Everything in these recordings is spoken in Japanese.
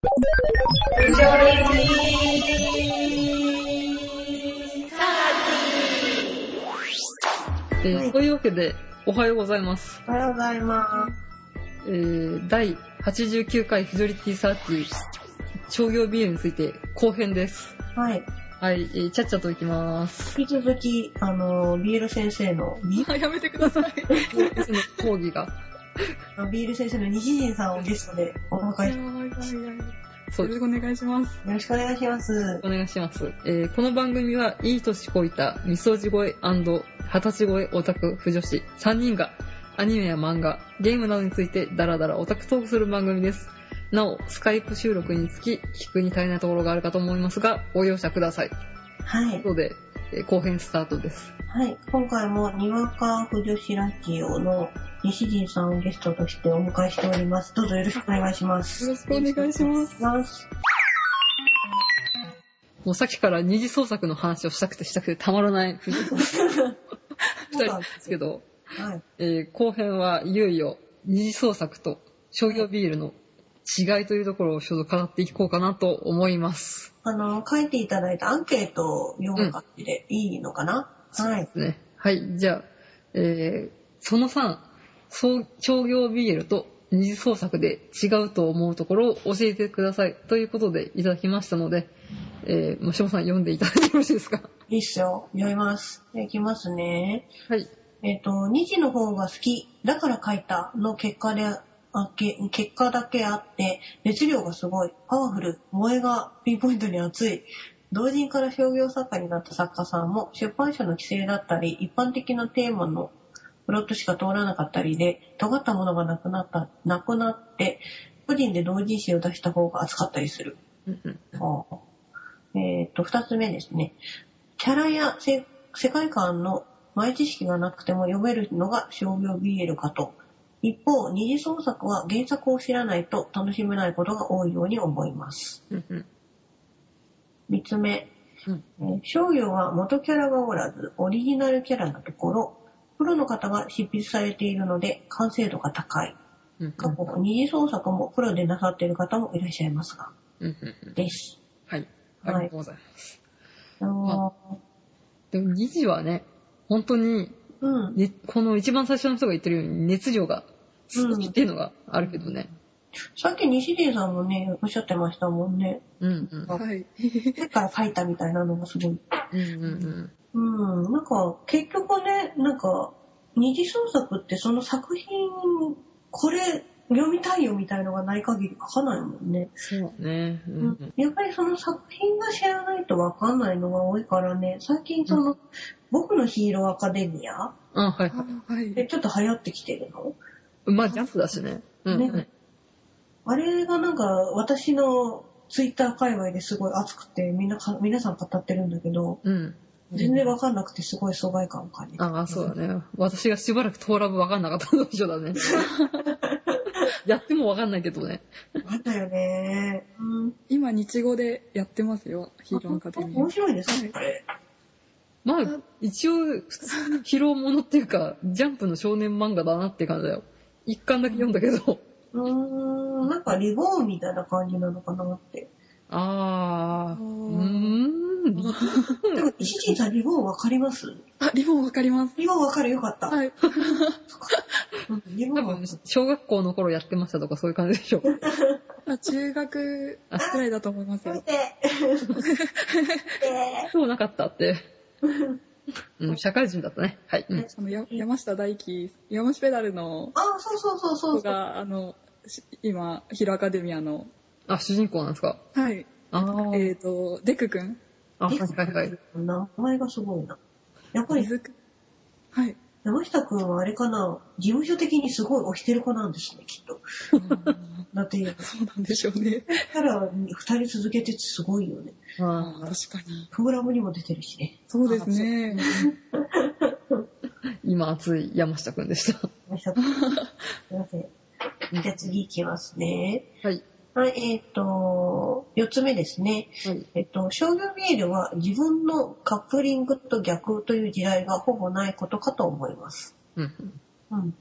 えーというわけで、おはようございます。おはようございまえー第89回フィジョリティサーティ商業ビールについて後編です。す。はい。はい、えーちゃっちゃといきます。引き続き、あの、ビール先生の、ビあ、やめてください。その講義が。ビール先生の西陣さんをゲストでお迎えしそうです。よろしくお願いします。よろしくお願いします。お願いします。えーこの番組はいい年こいたみそじ声二十歳声オタク婦女子3人がアニメや漫画、ゲームなどについてダラダラオタクトークする番組です。なお、スカイプ収録につき聞くに足りないところがあるかと思いますが、ご容赦ください。はいという。ことで、えー後編スタートです。はい。今回も、にわか不女子ラジオの西陣さんをゲストとしてお迎えしております。どうぞよろしくお願いします。よろしくお願いします。もうさっきから二次創作の話をしたくてしたくてたまらない藤井さん二人ですけど、はい。えー後編はいよいよ二次創作と商業ビールの違いというところをちょっと語っていこうかなと思います。あの、書いていただいたアンケートを読む感じでいいのかな、はい。ね。はい、じゃあ、えーその3、そう商業ビールと二次創作で違うと思うところを教えてくださいということでいただきましたので、えー、もしもさん読んでいただいてよろしいですか？いいっすよ。読みます。いきますね。はい。えっ、と、2時の方が好き、だから書いたの結果で、あけ結果だけあって、熱量がすごい、パワフル、萌えがピンポイントに熱い。同人から商業作家になった作家さんも、出版社の規制だったり、一般的なテーマのプロットしか通らなかったりで、尖ったものがなくなった、なくなって、個人で同人誌を出した方が熱かったりする。えっ、と、二つ目ですね。キャラやせ世界観の前知識がなくても読めるのが商業 BL かと。一方、二次創作は原作を知らないと楽しめないことが多いように思います。うんうん三つ目。商業は元キャラがおらず、オリジナルキャラなところ、プロの方が執筆されているので完成度が高い。うん過去、二次創作もプロでなさっている方もいらっしゃいますが、です。はい。ありがとうございます。あのでも2次はね、本当に、ーうん。ね、この一番最初の人が言ってるように熱量が好きっていうのがあるけどね。さっき西出さんもね、おっしゃってましたもんね。うんうん。はい。手から書いたみたいなのがすごい。うんうんうん。うん。なんか、結局ね、なんか、二次創作ってその作品、これ読みたいよみたいのがない限り書かないもんね。そうね。うんうん。やっぱりその作品が知らないとわかんないのが多いからね、最近その、僕のヒーローアカデミアあ、はいはい。はい。でちょっと流行ってきてるの？まあ、ジャンプだしね。うんうん。ねあれがなんか私のツイッター界隈ですごい熱くてみんなか皆さん語ってるんだけど、うん。全然わかんなくてすごい疎外感を感じて。ああ、そうだね。私がしばらくトーラブ分かんなかったのと一緒だね。やっても分かんないけどね。あったよね。うん。今、日語でやってますよ。ヒーローアカデミ面ー。白いですね、これ。まあ、一応、普通に疲労ものっていうか、ジャンプの少年漫画だなって感じだよ。一巻だけ読んだけど。うーん、なんかリボーンみたいな感じなのかなって。ああ、うーーん。でも、石陣さんリボーンわかります？あ、リボンわかります。リボーンわかるよかった。はい。うんリボンわか分、小学校の頃やってましたとかそういう感じでしょ。あ中学くらいだと思いまする。よ。見て。見そうなかったって。うん、社会人だったね。はい。うんあの、や山下大輝、山下ペダルのあ、そうそうそうそうそう。子が、あの、し今、ヒーローアカデミアの、あ、主人公なんですか？はい。ああ。えっ、と、デク君。あ、はいはいはい。名前がすごいな。やっぱりはい。山下くんはあれかな、事務所的にすごい推してる子なんですね、きっと。だって、そうなんでしょうね。キャラ二人続けててすごいよね。あ確かに。プログラムにも出てるしね。そうですね。ー 今熱い山下くんでした。山下くん。すいません。じゃあ次行きますね。はい。はい、えっ、と、四つ目ですね。はい。えっと、商業メールは自分のカップリングと逆という時代がほぼないことかと思います。うん。うん。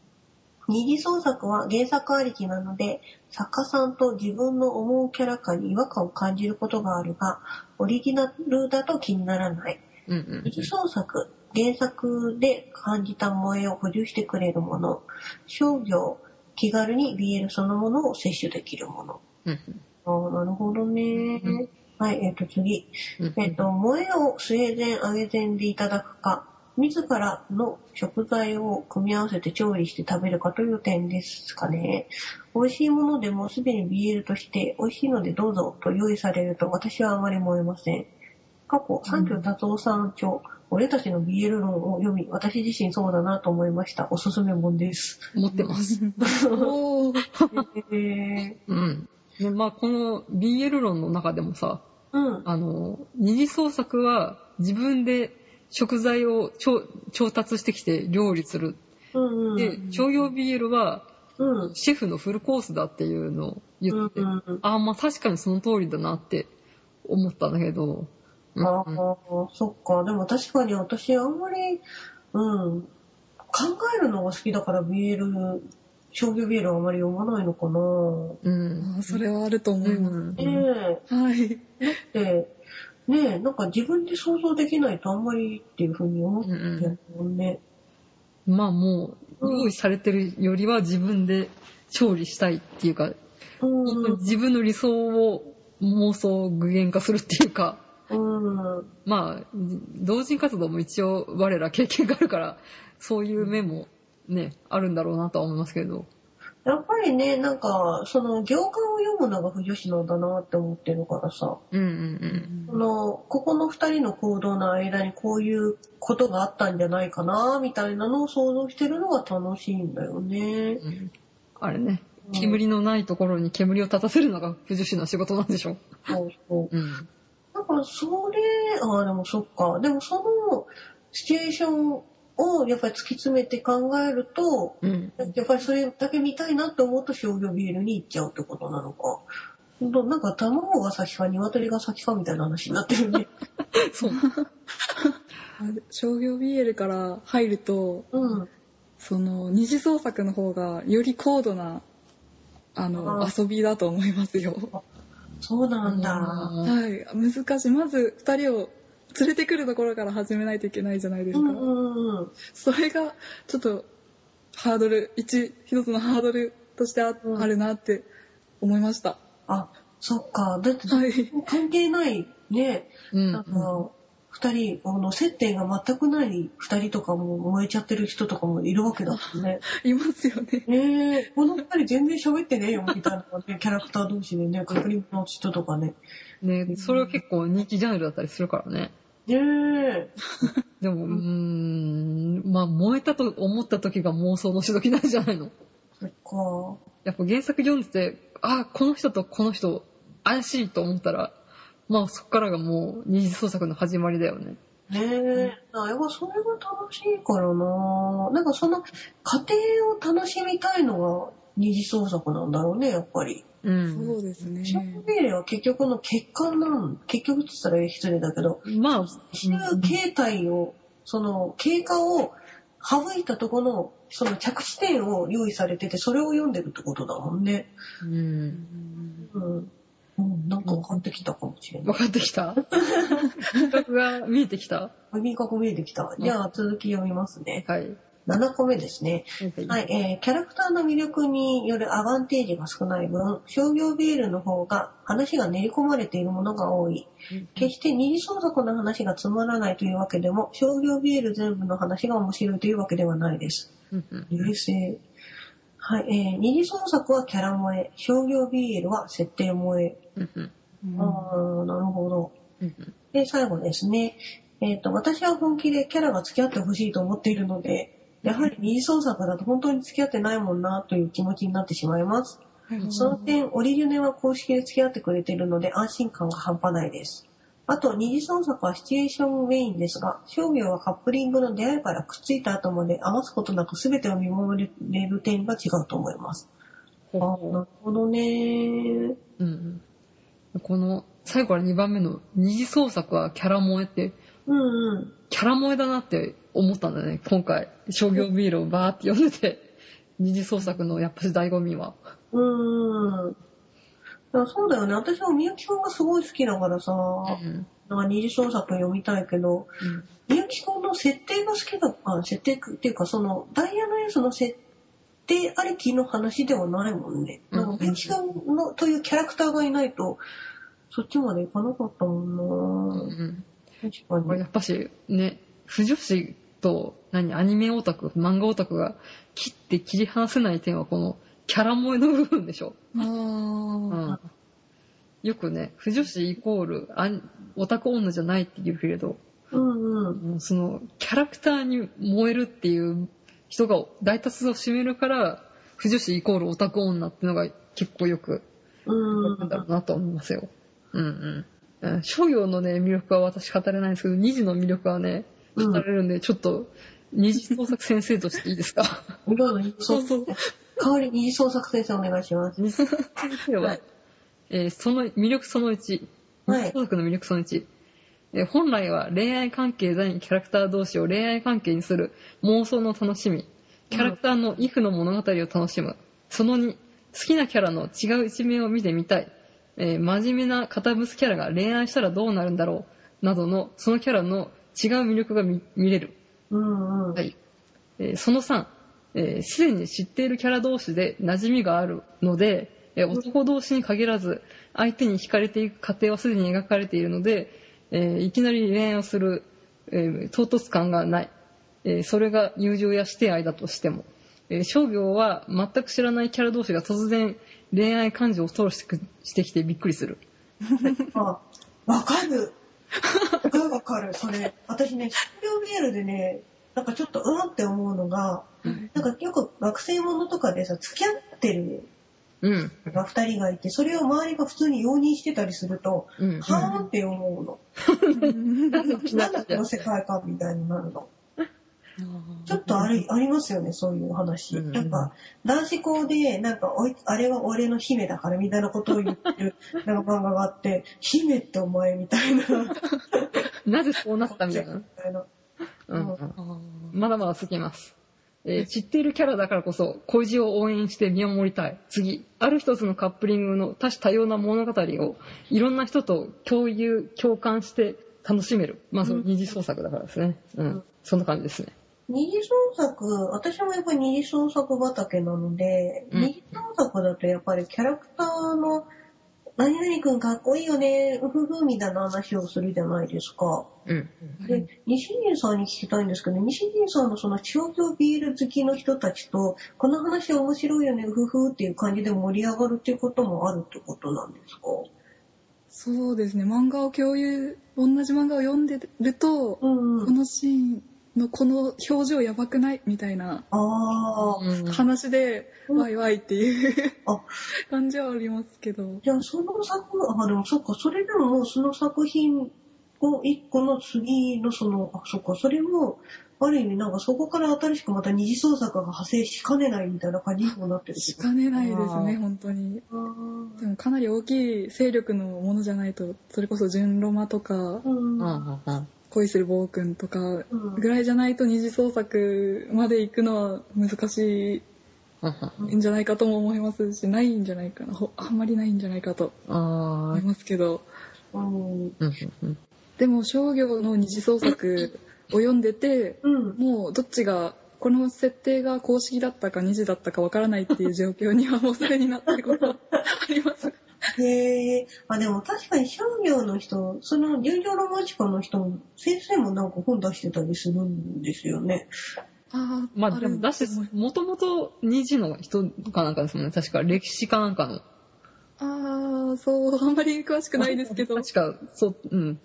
二次創作は原作ありきなので、作家さんと自分の思うキャラ感に違和感を感じることがあるが、オリジナルだと気にならない。うんうん二次創作、原作で感じた萌えを補充してくれるもの、商業、気軽に BL そのものを摂取できるもの。うんああ、なるほどね。うんはい、えっ、と次。うんえっ、と、萌えをスウェーデン揚げ膳でいただくか、自らの食材を組み合わせて調理して食べるかという点ですかね。美味しいものでもすでに BL として美味しいのでどうぞと用意されると私はあまり燃えません。過去、三居達夫さん著、俺たちの BL 論を読み、私自身そうだなと思いました。おすすめ本です。持ってます。おーえ うん。で、まあ、この BL 論の中でもさ、ー、うん。あの、二次創作は自分で食材を調調達してきて料理する。うんうん。で、商業 BL はうん。シェフのフルコースだっていうのを言ってて、うんうんああ、まあ確かにその通りだなって思ったんだけど、うんああ、そっか。でも確かに私あんまり、うん、考えるのが好きだから BL、商業 BL はあまり読まないのかな。うん。それはあると思います。うんねはい。え、で、ねえ、なんか自分で想像できないとあんまりっていうふうに思ってるもんね。まあもう、用意されてるよりは自分で調理したいっていうか、うん、自分の理想を妄想を具現化するっていうか、うん、まあ、同人活動も一応我ら経験があるから、そういう面もね、あるんだろうなとは思いますけど。やっぱりね、なんか、その行間を読むのが不女子なんだなって思ってるからさ。うんうんこの、ここの二人の行動の間にこういうことがあったんじゃないかな、みたいなのを想像してるのが楽しいんだよね。うんうん。あれね、うん煙のないところに煙を立たせるのが不女子の仕事なんでしょ？そうそう。うん。だからそれ、ああ、でもそっか。でもそのシチュエーションをやっぱり突き詰めて考えると、うん。やっぱりそれだけ見たいなって思うと商業ビールに行っちゃうってことなのか。ほんとなんか卵が先か鶏が先かみたいな話になってるね。そう。あ商業 BL から入ると、うん。その二次創作の方がより高度なあのあ遊びだと思いますよ。そうなんだ。はい、難しい。まず二人を連れてくるところから始めないといけないじゃないですか。それがちょっとハードル、一、一つのハードルとしてあ,、るなって思いました。あ、そっか。だってはい。関係ないね。うんなんか、二人、あの、接点が全くない二人とかも燃えちゃってる人とかもいるわけだもんね。いますよね。ねえ、この二人全然喋ってねえよ、みたいなね、キャラクター同士でね、確認の人とかね。ね、それは結構人気ジャンルだったりするからね。ねえ。でも、うーん、まあ、燃えたと思った時が妄想のしどきなんじゃないの？そっか。やっぱ原作読んでて、あ、この人とこの人、怪しいと思ったら、まあそっからがもう二次創作の始まりだよね。ねえ。あやっぱそれが楽しいからななんかその、過程を楽しみたいのが二次創作なんだろうね、やっぱり。う。そうんですね。ショック命令は結局の結果なん、結局って言ったら失礼だけど、まあ、そういう形態を、その経過を省いたところの、その着地点を用意されてて、それを読んでるってことだもんね。うん。うん。うん、なんか分かってきたかもしれない。分かってきた？感覚が見えてきた？味覚見えてきた。じゃあ続き読みますね。はい。7個目ですね。ははい、えー、キャラクターの魅力によるアバンテージが少ない分、商業ビールの方が話が練り込まれているものが多い。決して二次創作の話がつまらないというわけでも、商業ビール全部の話が面白いというわけではないです。うんうん冷静。はい、えー、二次創作はキャラ萌え、商業ビールは設定萌え。うんあー、なるほど。で、最後ですね。えっ、と、私は本気でキャラが付き合ってほしいと思っているので、やはり二次創作だと本当に付き合ってないもんなという気持ちになってしまいます。はいその点、オリジュネは公式で付き合ってくれているので安心感が半端ないです。あと、二次創作はシチュエーションメインですが、商業はカップリングの出会いからくっついた後まで余すことなく全てを見守れる点が違うと思います。あ、ほなるほどね。うんこの最後から2番目の二次創作はキャラ萌えって、うんうん。キャラ萌えだなって思ったんだね、今回。商業ビールをバーって読んでて。二次創作のやっぱし醍醐味は。うーん。そうだよね。私はみゆきくんがすごい好きだからさ、うん。なんか二次創作読みたいけど、みゆきくんの設定が好きだあ設定っていうか、その、ダイヤのエースの設定ありきの話ではないもんね。うんなんかみゆきくんのというキャラクターがいないと、そっちまでいかなかったもうんなうん。確かに。やっぱし、ね、不女子と、何、アニメオタク、漫画オタクが切って切り離せない点はこのキャラ萌えの部分でしょ。あうーん。よくね、不女子イコールオタク女じゃないって言うけれど、うんうん。そのキャラクターに燃えるっていう人が大多数を占めるから、不女子イコールオタク女ってのが結構よくうんなんだろうなと思いますよ。うんうん。うん商業のね、魅力は私語れないんですけど、二次の魅力はね、うん語れるんで、ちょっと、二次創作先生としていいですか？どうぞそうそう。代わりに二次創作先生お願いします。二次創作先生は、はいえーその魅力その1、はい二次創作の魅力その1、えー本来は恋愛関係在にキャラクター同士を恋愛関係にする妄想の楽しみ、キャラクターのイフの物語を楽しむ。その2、好きなキャラの違う一面を見てみたい。えー真面目な堅物キャラが恋愛したらどうなるんだろう。などの、そのキャラの違う魅力が見見れる。うんうん。はい。えーその3、えーすでに知っているキャラ同士で馴染みがあるので、えー男同士に限らず、相手に惹かれていく過程はすでに描かれているので、えーいきなり恋愛をする、えー唐突感がない。えーそれが友情や師弟愛だとしても。えー商業は全く知らないキャラ同士が突然恋愛感情を吐露してくしてきてびっくりする。あ、わかる。わかるわかる、それ。私ね、資料メールでね、なんかちょっとうんって思うのが、なんかよく学生ものとかでさ、付き合ってるうん。が二人がいて、それを周りが普通に容認してたりすると、うん。はーんって思うの。なんだこの世界観みたいになるの。ちょっとありありますよね、そういう話。うんなんか、男子校で、なんかおい、あれは俺の姫だからみたいなことを言ってる、なんか漫画があって、姫ってお前みたいな。なぜそうなったみたいな？みたいな。うん。まだまだ続きます。えー知っているキャラだからこそ、恋路を応援して見守りたい。次、ある一つのカップリングの多種多様な物語を、いろんな人と共有、共感して楽しめる。まあ、その二次創作だからですね。うん。うんそんな感じですね。二次創作、私もやっぱり二次創作畑なので、うん二次創作だとやっぱりキャラクターの、何々くんかっこいいよね、うふふみたいな話をするじゃないですか。うん。で、西陣さんに聞きたいんですけど、西陣さんのその商業ビール好きの人たちと、この話面白いよね、うふふっていう感じで盛り上がるっていうこともあるってことなんですか？そうですね。漫画を共有、同じ漫画を読んでると、うんうん。このシーンのこの表情やばくない？みたいなああ、うん話で、うんワイワイっていうあ感じはありますけど。じゃあその作、あ、でもそっか、それでももうその作品を一個の次のその、あ、そっか、それも、ある意味なんかそこから新しくまた二次創作が派生しかねないみたいな感じにもなってるしかねないですね、あー本当に。あーでもかなり大きい勢力のものじゃないと、それこそ純ロマとか、うん。ううんん。うん。恋する暴君とかうんぐらいじゃないと二次創作まで行くのは難しうん。いんじゃないかとも思いますし、ないんじゃないかな。ほあんまりないんじゃないかとあ思いますけど。でも商業の二次創作を読んでて、うん。もうどっちが、この設定が公式だったか二次だったかわからないっていう状況にはもうすでになってることはあります。へえ。あ、でも確かに商業の人、その流情ロマンチカの人も、先生もなんか本出してたりするんですよね。あまあでも、だし、もともと二次の人かなんかですもんね。確か歴史かなんかの。ああ、そう、あんまり詳しくないですけど。確か、そう、うん。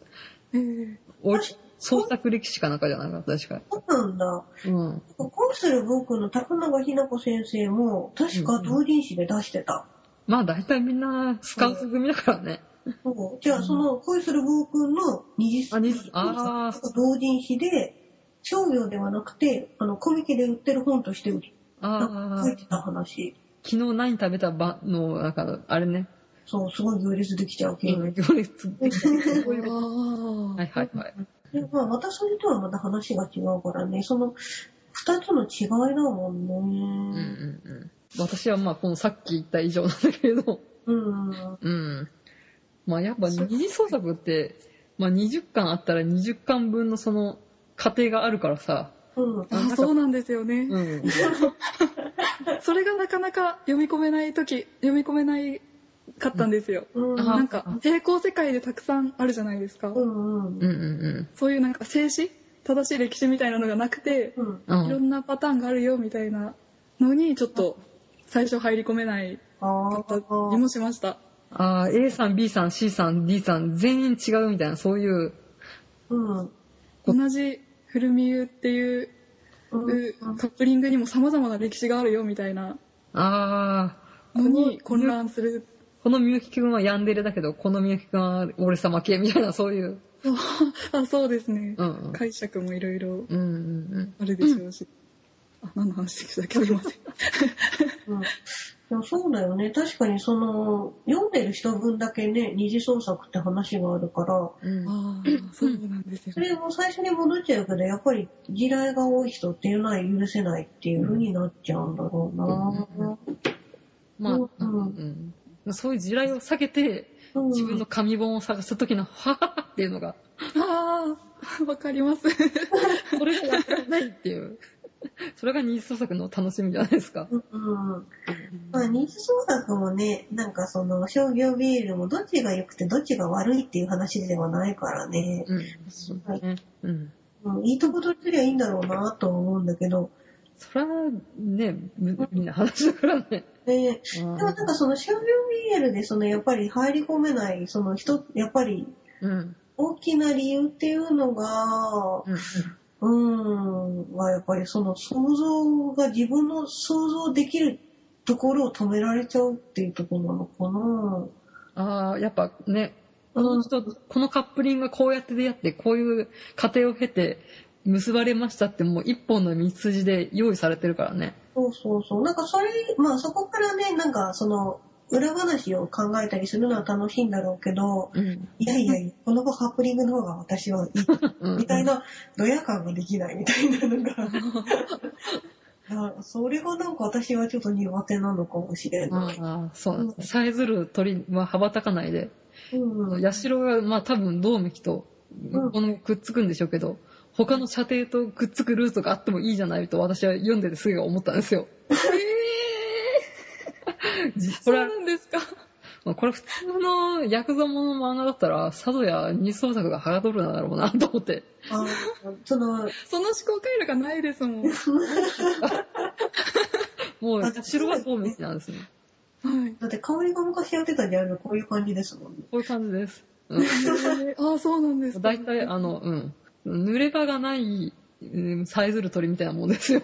ええお創作歴史かなんかじゃなかった、確か。そうなんだ。うん。恋する僕の高永ひな子先生も、確か同人誌で出してた。まあ大体みんなスカウト組だからね。そうじゃあ、その恋する僕の二次あ二次あー同人誌で、商業ではなくて、あの、コミケで売ってる本として売っああ書い、てた話。昨日何食べたばの、なんか、あれね。そう、すごい行列できちゃう系。うん、行列できたそう はいはいはい。でまあ、またそれとはまた話が違うからね、その、二つの違いだもんね。うんうんうん。私はまあ、このさっき言った以上なんだけれど、うん。うん。まあやっぱ二次創作って、まあ20巻あったら20巻分のその過程があるからさ、うん。あそうなんですよね。うん。それがなかなか読み込めないとき、読み込めないかったんですよ。うん。あなんか、平行世界でたくさんあるじゃないですか。うんうんうんうんそういうなんか静止正しい歴史みたいなのがなくて、うん。うん。うん。いろんなパターンがあるよみたいなのに、ちょっと最初入り込めないあかったりあ。もしました。ああ、A さん、B さん、C さん、D さん、全員違うみたいな、そういう、うん。同じフルミユっていううん。カップリングにも様々な歴史があるよみたいなああ、のに混乱する。このみゆきくんはヤンデレだけど、このみゆきくんは俺様系みたいな、そういう。あ、そうですね。うんうん。解釈もいろいろうんうんあるでしょうし。あ、何の話でしたっけ？すいません。うん。でもそうだよね。確かにその、読んでる人分だけね、二次創作って話があるから、うん。うん。ああ、そうなんですよそ。れも最初に戻っちゃうけど、やっぱり地雷が多い人っていうのは許せないっていう風になっちゃうんだろうな。まあ、ううんん。そういう地雷を避けて、うん自分の紙本を探すときの、はははっていうのが、ああ、わかります。それがないっていう。それが二次創作の楽しみじゃないですか。うん。まあ、二次創作もね、なんかその商業ビールもどっちが良くてどっちが悪いっていう話ではないからね。うん。そうん。うん、いいとこ取ってりゃいいんだろうなとは思うんだけど。それはね、無理な話だからね。ねうんでもなんかその商業ビールでそのやっぱり入り込めない、その人、やっぱりうん。大きな理由っていうのが、うん。うーん、はやっぱりその想像が自分の想像できるところを止められちゃうっていうところなのかな。ああ、やっぱね、この人、このカップリングがこうやって出会って、こういう過程を経て結ばれましたってもう一本の道筋で用意されてるからね。そうそうそう。なんかそれ、まあそこからね、なんかその裏話を考えたりするのは楽しいんだろうけど、うん。いやいやこのカップリングの方が私はいい。うんみたいな、ドヤ感ができないみたいなのが。あそれがなんか私はちょっと苦手なのかもしれない。ああ、そうなんです。さえずる鳥は羽ばたかないで、うん。が、まあ多分、銅メキと、うんこのくっつくんでしょうけど、他の射程とくっつくルートがあってもいいじゃないと私は読んでてすぐ思ったんですよ。え こ れは、そうなんですか？まあこれ普通のヤクザもの漫画だったら、佐渡や二創作がはがどるんだろうなと思って。あその、その思考回路がないですもん。はもう、ヤシロが銅メキなんですね。い。だって香りが昔やってたジャンルこういう感じですもんね。こういう感じです。うん。えーああ、そうなんですか。大体、あの、うん。濡れ場がない、うんさえずる鳥みたいなもんですよ。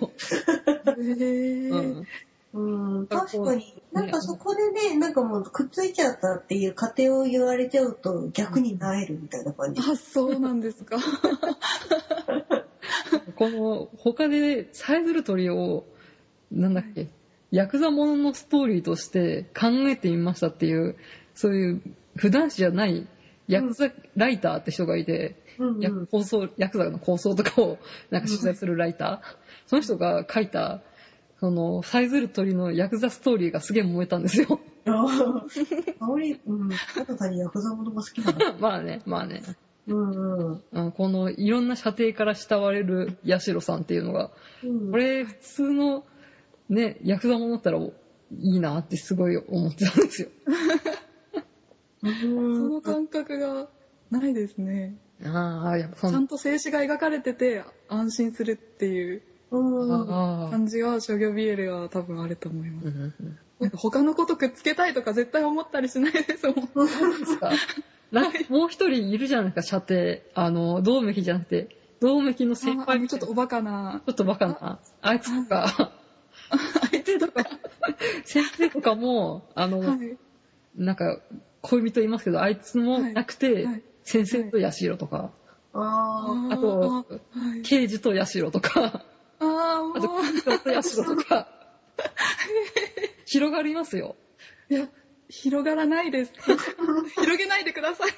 へーうん。うん、あ確かに。なんかそこでね、なんかもうくっついちゃったっていう過程を言われちゃうと逆になえるみたいな感じ。あ、そうなんですか。この、他で、さえずる鳥を、なんだっけ、ヤクザもののストーリーとして考えてみましたっていう、そういう、普段誌じゃない、ヤクザライターって人がいて、うんヤク構想、ヤクザの構想とかを、なんか取材するライター。その人が書いた、その、さえずる鳥のヤクザストーリーがすげえ燃えたんですよ。ああ、香り、うん、ただ単にヤクザものが好きなの？まあね、まあね。うんうん。うんこの、いろんな射程から慕われるヤシロさんっていうのが、うんこれ普通のね、ヤクザものだったらいいなってすごい思ってたんですよ。うそんの感覚がないですね。ああ、やっぱちゃん、と静止が描かれてて安心するっていう感じは商業 BL は多分あると思います。うんうんうん。なんか他のことくっつけたいとか絶対思ったりしないですもん。ですかなもう一人いるじゃないですか、射程。あの、銅メキじゃなくて、銅メキの先輩。のちょっとおバカな。ちょっとバカな、あいつとか、相手とか。先生とかも、あの、はい。なんか、恋人いますけど、あいつもなくて、はい。先生とヤシロとか、ああとあはい、刑事とヤシロとか、ああ、もあと、国長とヤシロとか、広がりますよ。う、いや、広がらないです。広げないでください。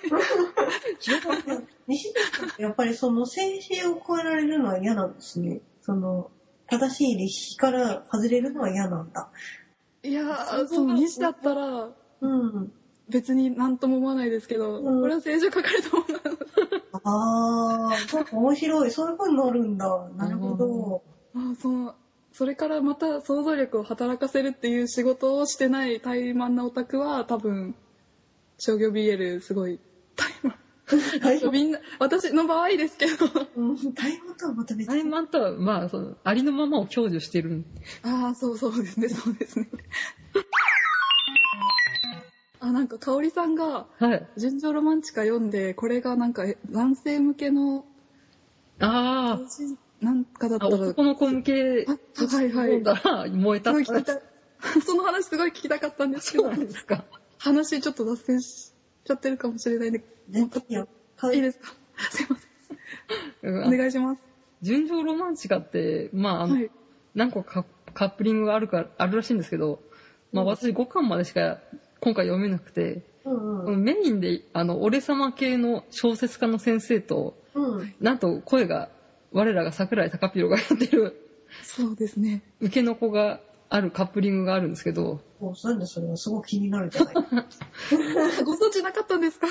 広がるあ。西田さんってやっぱりその静止を超えられるのは嫌なんですね。その、正しい歴史から外れるのは嫌なんだ。いやー、そうその西だったら、うん。別に何とも思わないですけど、うんこれは聖書書かれたものなの。あー、なんか面白い。そういう風になるんだ。なるほど。あーそのそれからまた想像力を働かせるっていう仕事をしてない怠慢なオタクは多分商業 BL すごい怠はい慢？みんな私の場合ですけどうん、タイムとはまた別？に。タイマンとは、まあ、その、ありのままを享受してる。ああそうそうですねそうですねあなんか香織さんがはい。「純情ロマンチカ」読んでこれがなんかえ男性向けのあなんかだっあ、あたら男の子向け、あはいはい読んだら燃えた。すごい聞きたいその話すごい聞きたかったんですけそうどなんですか。話ちょっと脱線しちゃってるかもしれないんで全然いいよ。はいい。ですか？すいません。うん。お願いします。純情ロマンチカって、まあ、あのはい。何個かカップリングがあるか、あるらしいんですけど、まあうん。私5巻までしか今回読めなくて、うんうん。メインで、あの、俺様系の小説家の先生と、うん。なんと声が、我らが桜井高弘がやってる、そうですね受けの子があるカップリングがあるんですけど、もうなんでそれはすごく気になるじゃない。ご存知なかったんですか？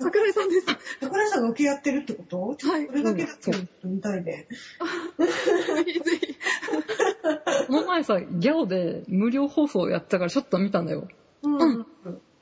桜井さんです桜井さんが受けやってるってこと？ちょっとそれだけだけ見たいね。ぜひぜひこの前さ、ギャオで無料放送やってたからちょっと見たんだよ。うん。うん。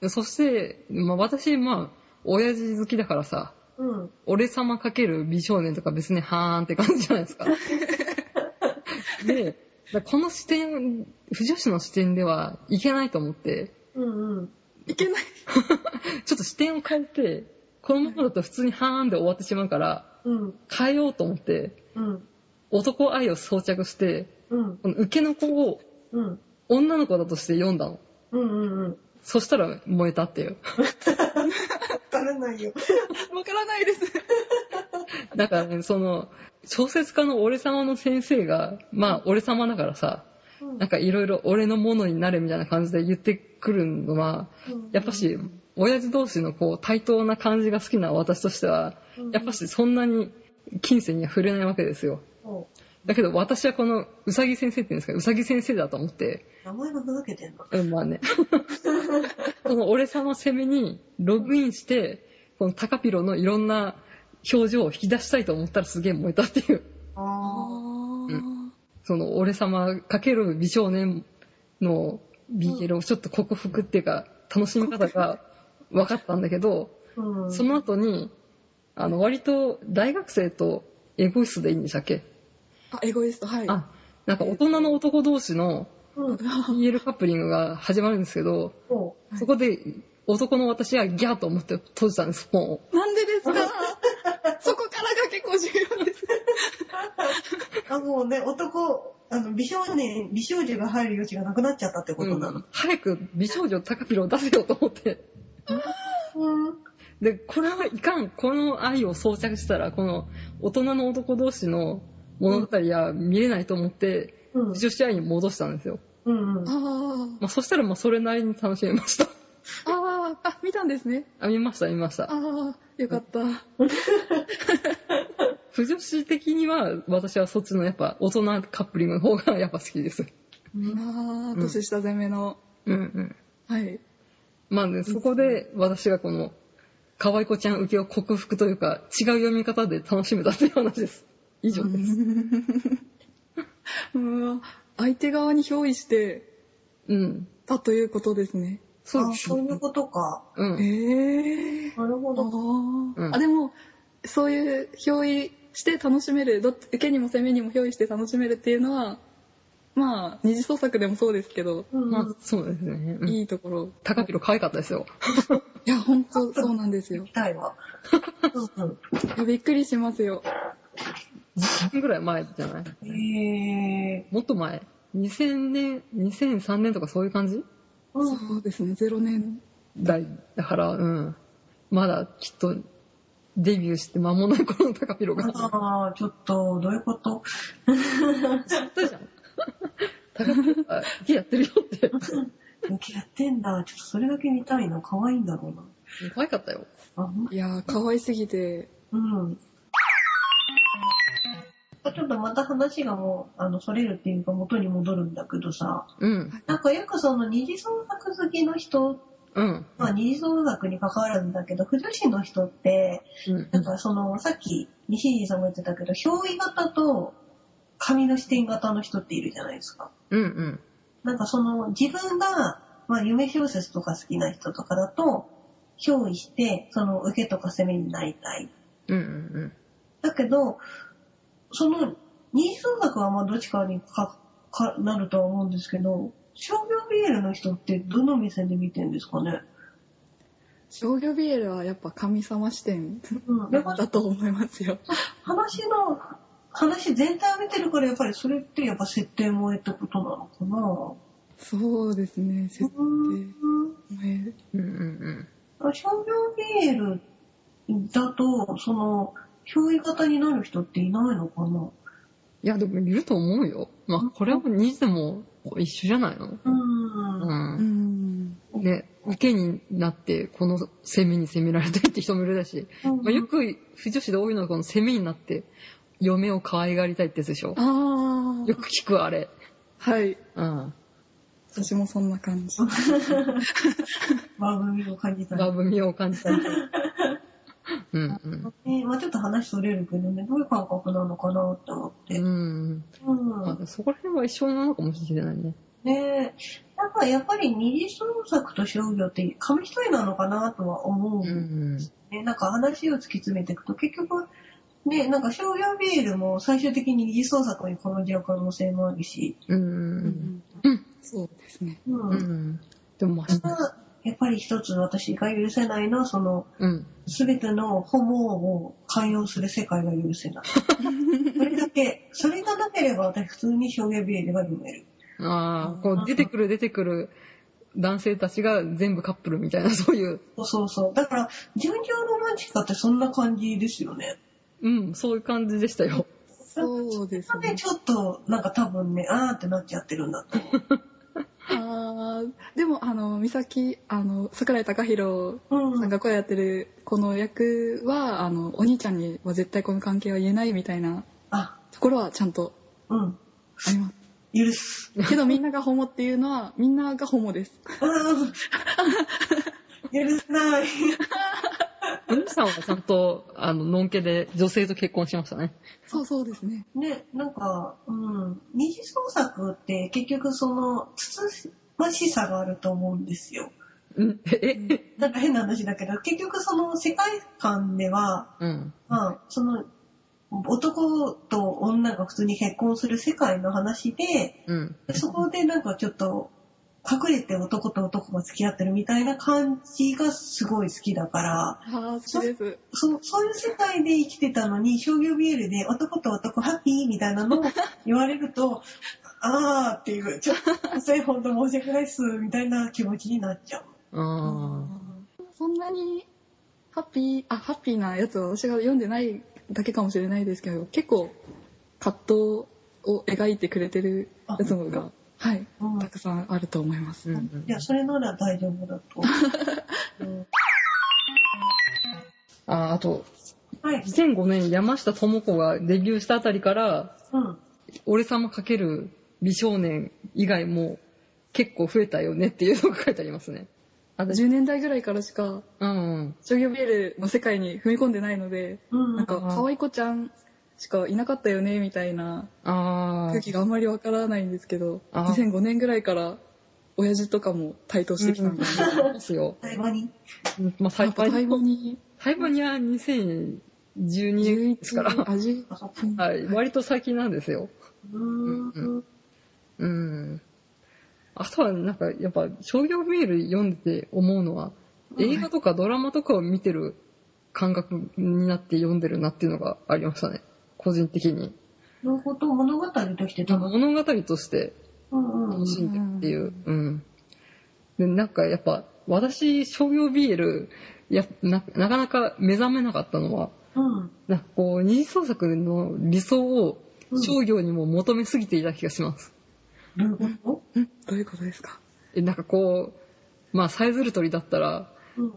そして、まあ私、まあ、親父好きだからさ、うん。俺様かける美少年とか別にはーんって感じじゃないですか。で、だこの視点、不女子の視点ではいけないと思って、うんうん。いけない ちょっと視点を変えて、このままだと普通にはーんで終わってしまうから、うん。変えようと思って、うん。男愛を装着して、うん。この受けの子をうん。女の子だとして読んだの。うんうんうん。そしたら燃えたっていう。わからないよ。わからないですだからね、その、小説家の俺様の先生が、まあ俺様だからさ、うんなんかいろいろ俺のものになれみたいな感じで言ってくるのは、やっぱし、親父同士のこう対等な感じが好きな私としては、やっぱしそんなに金銭には触れないわけですよ。そだけど私はこのうさぎ先生って言うんですか、うさぎ先生だと思って、う名前がふざけてんの？うん、まあね。この俺様攻めにログインして、このタカピロのいろんな表情を引き出したいと思ったらすげえ燃えたっていう。ああーその俺様かける美少年の BL をちょっと克服っていうか、楽しみ方が分かったんだけど、あ。うん。その後に、あの、割と大学生とエゴイストでいいんでしたっけ？あエゴイストはいあ、なんか大人の男同士のうん。BL カップリングが始まるんですけど、そそこで男の私はギャーと思って閉じたんです、本を。なんでですか？そこからが結構重要ですう。あ、もうね、男、あの、美少年、美少女が入る余地がなくなっちゃったってことなの？早く美少女高ピロを出せよと思って。うん。で、これはいかん。この愛を装着したら、この大人の男同士の物語は見れないと思って、うん。女子愛に戻したんですよ。うんうん。あまあ、そしたら、まあ、それなりに楽しめました。ーあーあ見たんですねあ、見ました、見ました。ああよかった 不女子的には、私はそっちのやっぱ大人カップリングの方がやっぱ好きです。ああ年下攻めの、うんうん。はいまあね、そこで私がこの、可愛い子ちゃん受けを克服というか、違う読み方で楽しめたという話です。以上です。うん相手側に憑依してうん。たということですねあ、そうです。そういうことか。うん。ええあなるほど。ー、うんあでもそういう憑依して楽しめるどっち受けにも攻めにも憑依して楽しめるっていうのはまあ二次創作でもそうですけど、うん。まあ、そうですね。うんいいところ高ピロ可愛かったですよ。いや本当そうなんですよ見たいわ。うんいやびっくりしますよ10 年ぐらい前じゃない？え。もっと前 ?2000 年、2003年とかそういう感じ？うん。そうですね0年代だから、うん。まだきっとデビューして間もない頃の高ピロが。ああ、ちょっと、どういうこと？知ったじゃん。高ピロが受けやってるよって。受けやってんだ。ちょっとそれだけ見たいな。可愛いんだろうな。可愛かったよ。いやー可愛すぎてうん。ちょっとまた話がもう、あの、それるっていうか元に戻るんだけどさ、うん。なんかよくその二次創作好きの人、うん。まあ二次創作に関わらずだけど、不女子の人って、うん。なんかその、さっき西地さんも言ってたけど、表意型と紙の視点型の人っているじゃないですか。うん。うん。なんかその自分が、まあ夢小説とか好きな人とかだと、憑依して、その受けとか攻めになりたい。うん。うん。だけど、その二次創作はまあどっちかにかかなるとは思うんですけど、商業 BL の人ってどの目線で見てんですかね？商業 BL はやっぱ神様視点うん。だと思いますよ。話の、話全体を見てるからやっぱりそれってやっぱ設定萌えってことなのかな？そうですね、設定うん萌え。うん。うん。商業 BL だと、その、憑依型になる人っていないのかな？いや、でもいると思うよ。まあ、これは二次でも一緒じゃないの？う。うん。うんん。ね、受けになって、この攻めに攻められたいって人もいるだし、まあ、よく、不女子で多いのはこの攻めになって、嫁を可愛がりたいってやつでしょ？ああ。よく聞くあれ。はい。うん。私もそんな感じ。番組を感じた。バブみを感じたり。うんうん。ねまあちょっと話それるけどね、どういう感覚なのかなって思って。うん。うん。まあ、そこら辺は一緒なのかもしれないね。ねえ。なんかやっぱり二次創作と商業って紙一重なのかなとは思う。うんん。ね、なんか話を突き詰めていくと結局、ね、なんか商業ビールも最終的に二次創作に転んじゃう可能性もあるし。う。うんうんそうですね。うん。うん。でもまあ、やっぱり一つ私が許せないのは、その、うん。すべてのホモを寛容する世界が許せない。それだけ、それがなければ私普通に商業ビールが読める。ああ、こう出てくる出てくる男性たちが全部カップルみたいな、そういう。そうそうそう。だから、純情ロマンチカってそんな感じですよね。うん、そういう感じでしたよ。そうですね。それでちょっと、なんか多分ね、あーってなっちゃってるんだと思あーでも、あの、美咲、あの、桜井貴弘。さんが声やってるこの役は、あの、お兄ちゃんには絶対この関係は言えないみたいなあ、ところはちゃんとうん。あります。許す。けどみんながホモっていうのは、みんながホモです。許せない。お兄さんはちゃんと、あの、のんけで女性と結婚しましたね。そうそうですね。ね、なんか、うん。二次創作って結局その、つつましさがあると思うんですよ。うん、え、なんか変な話だけど、結局その世界観では、うん。まあ、その、男と女が普通に結婚する世界の話で、うん。そこでなんかちょっと、隠れて男と男が付き合ってるみたいな感じがすごい好きだから。そうそういう世界で生きてたのに、商業ビールで男と男ハッピーみたいなのを 言われると、あーっていう、ちょっと、それ本当申し訳ないっす、みたいな気持ちになっちゃう。あそんなにハッピー、あ、ハッピーなやつは私が読んでないだけかもしれないですけど、結構葛藤を描いてくれてるやつのが、はい、うんたくさんあると思います。ーうんいや、それなら大丈夫だと。う んあ、あと、はい。2005年山下智子がデビューしたあたりから、うん。俺様かける美少年以外も結構増えたよねっていうのが書いてありますね。あ10年代ぐらいからしかうん。商業ビールの世界に踏み込んでないので、うん。なんか可愛い子ちゃんしかいなかったよねみたいなああ空。気があんまりわからないんですけど、あー2005年ぐらいから親父とかも台頭してきたんで、ですよ。最後に？まあ、台湾に最後には2012年ですから。11味あ、そっか。はい。割と最近なんですよ。うーん。うん。あとは、なんか、やっぱ、商業メール読んでて思うのは、映画とかドラマとかを見てる感覚になって読んでるなっていうのがありましたね。個人的に。なるほど、物語として。物語としてうんうん楽しんでるっていう。うん。で、なんかやっぱ、私、商業 BL、やななかなか目覚めなかったのは、うん。なんかこう、二次創作の理想をうん商業にも求めすぎていた気がします。どういうこんどういうことですか？えなんかこう、まあ、さえずる鳥だったら、とうん。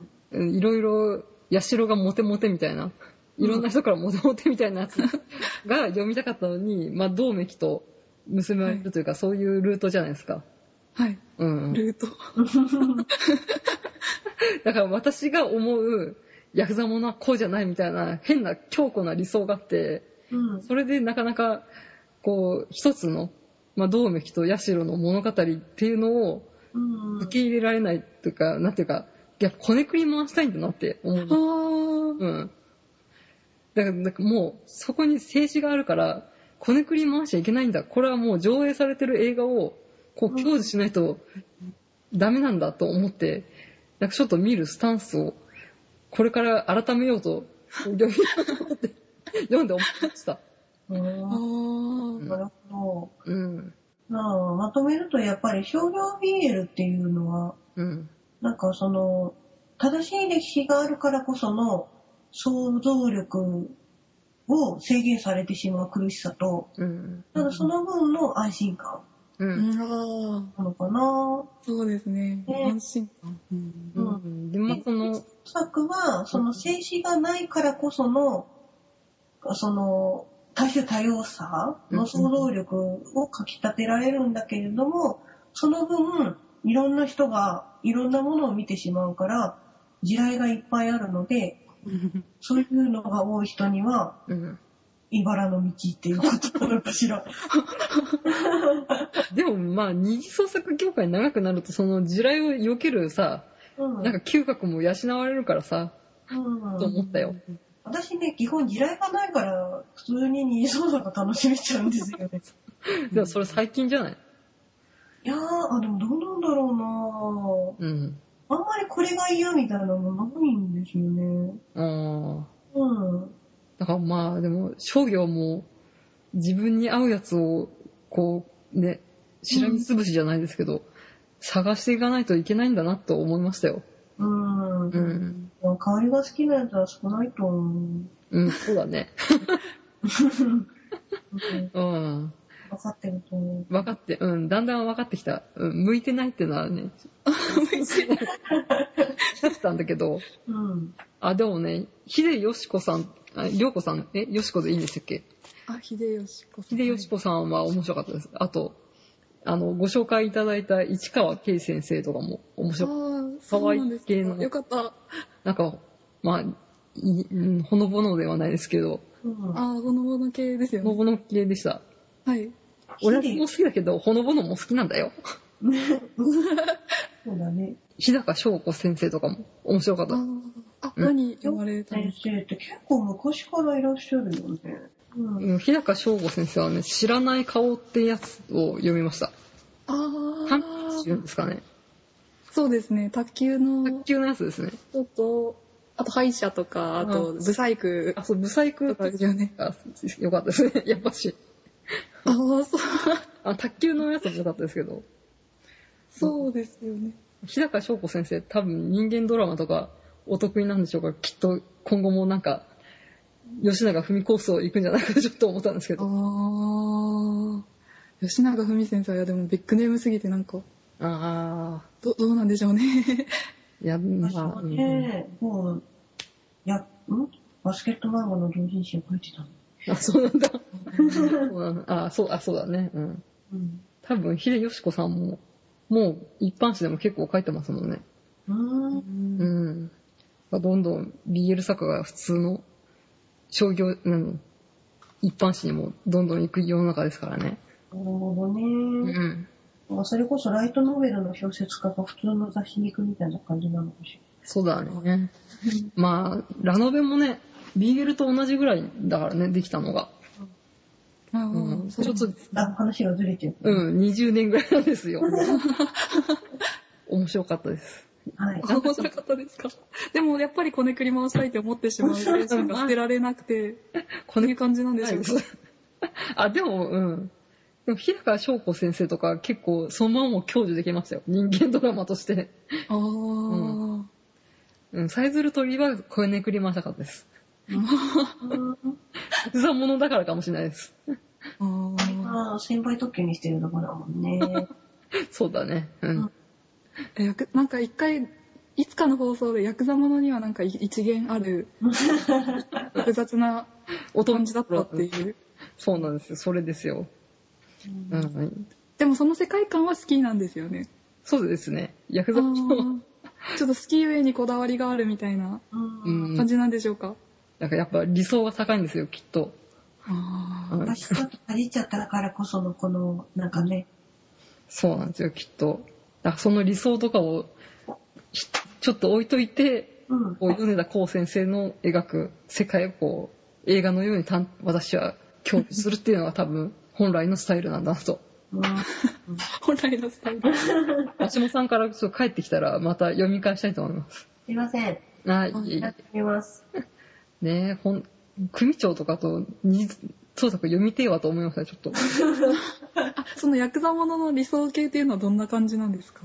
うんいろいろ、社がモテモテみたいな。いろんな人からモテモテみたいなやつ が読みたかったのに、まあ、同盟と結ばれるというか、そういうルートじゃないですか。はい。うん。ルート。だから私が思うヤクザものはこうじゃないみたいな変な強固な理想があって、うん。それでなかなか、こう、一つの、まあ、道明と社の物語っていうのをうん。受け入れられないというか、なんていうか、いや、こねくり回したいんだなって思う。うん。だから、なんかもう、そこに静止があるから、こねくり回しちゃいけないんだ。これはもう上映されてる映画を、こう、享受しないとダメなんだと思って、なんかちょっと見るスタンスを、これから改めようと、読読んで思いました。うんあうんー。なるほど。うん。まあ、まとめるとやっぱり商業 BL っていうのは、うん。なんかその、正しい歴史があるからこその想像力を制限されてしまう苦しさと、うん。ただその分の安心感う。うん。なのかな。そうですね。ね安心感。うんうん。でも、その、作は、その静止がないからこその、その、多種多様さの想像力をかき立てられるんだけれども、その分、いろんな人がいろんなものを見てしまうから、地雷がいっぱいあるので、そういうのが多い人には、うん。茨の道っていうことなのかしら。でも、まあ、二次創作業界長くなると、その地雷を避けるさ、うん。なんか嗅覚も養われるからさ、うんと思ったよ。私ね、基本地雷がないから、普通に二次創作楽しめちゃうんですよね。でもそれ最近じゃないいやー、あ、でもどうなんだろうなうん。あんまりこれが嫌みたいなのないんですよね。ああ。うん。だからまあ、でも、商業も自分に合うやつを、こう、ね、しらみつぶしじゃないですけど、探していかないといけないんだなと思いましたよ。うん。うん。香りが好きなやつは少ないと思う。うん、そうだね。うん うん。分かってると思う。分かって、うん、だんだん分かってきた。うん、向いてないってのはね、向いてない。だってたんだけど、うん。あ、でもね、秀吉子さん、あ、りょうこさん、え、よしこでいいんでしたっけ？あ、秀吉子さん。秀吉子さんは面白かったです。あと、あの、ご紹介いただいた市川圭先生とかも面白かっあーそうなんですか可愛い系のよかった。た。なんか、まあ、ほのぼのではないですけど、うん。あー、ほのぼの系ですよね。ほのぼの系でした。はい。俺も好きだけど、ほのぼのも好きなんだよ。そうだね。日高翔子先生とかも面白かった。あ何？読まれたんで先すか生って結構昔からいらっしゃるよね。うん。うん日高翔子先生はね、知らない顔ってやつを読みました。あ短編集っていうんあ、ですかね。そうですね。卓球の卓球のやつですね。人と、あと歯医者とか、あとうんブサイクあ、そう、ブサイクとかですよね。がよかったですね。やっぱし。あ あ、そう、あ、卓球のやつもよかったですけど。そうですよね。日高翔子先生、多分人間ドラマとかお得意なんでしょうか。きっと今後もなんか、吉永文コースを行くんじゃないかとちょっと思ったんですけど。ああ、吉永文先生は、いやでもビッグネームすぎてなんか、ああどどうなんでしょうね。ー、いや、まあ、うんね、もう、や、ん？バスケット漫画の同人誌を書いてたの。あ、そうなんだ。そうなんだあ、そう、あ、そうだね。うん。うん。多分、秀吉子さんも、もう一般誌でも結構書いてますもんね。うーん。うん。どんどん BL 作が普通の商業、うん、一般誌にもどんどん行く世の中ですからね。なるほどうね。ん。まあそれこそライトノベルの小説家が普通の雑誌に行くみたいな感じなのかしそうだね。まあ、ラノベもね、BL と同じぐらいだからね、できたのが。うん。そうちょっと、話がずれてる。うん、20年ぐらいなんですよ。面白かったです。はい。面白かったですか？でもやっぱりこねくり回したいって思ってしまう精神が捨てられなくて、こういう感じなんでしょうか。あ、でも、うん。でも、日高翔子先生とか結構そのままも享受できましたよ。人間ドラマとして。ああ、うん、サイズル鳥は声ねくり回したかったです。うん特産物だからかもしれないです。あーああ、先輩特許にしてるとこだもんね。そうだね。うん。なんか一回いつかの放送でヤクザものにはなんか一元ある 複雑なお感じだったっていう。そうなんですよ。それですよ。うん。うん、でもその世界観は好きなんですよね。そうですね。ヤクあザものーちょっと好きゆえにこだわりがあるみたいな感じなんでしょうか？なんかやっぱ理想が高いんですよ、きっと。あーうん私ちょっとかじっちゃったからこそのこの、なんかね、そうなんですよ、きっと。だからその理想とかをひちょっと置いといて、うん。こう米田光先生の描く世界をこう映画のようにたん私は享受するっていうのが多分本来のスタイルなんだなと。うん 本来のスタイル。橋本さんからちょっと帰ってきたらまた読み返したいと思います。すいません。あ、いやってみます。ねえ、ほん、組長とかと二次創作読みてえわと思いました、ちょっと。あ、そのヤクザものの理想系っていうのはどんな感じなんですか？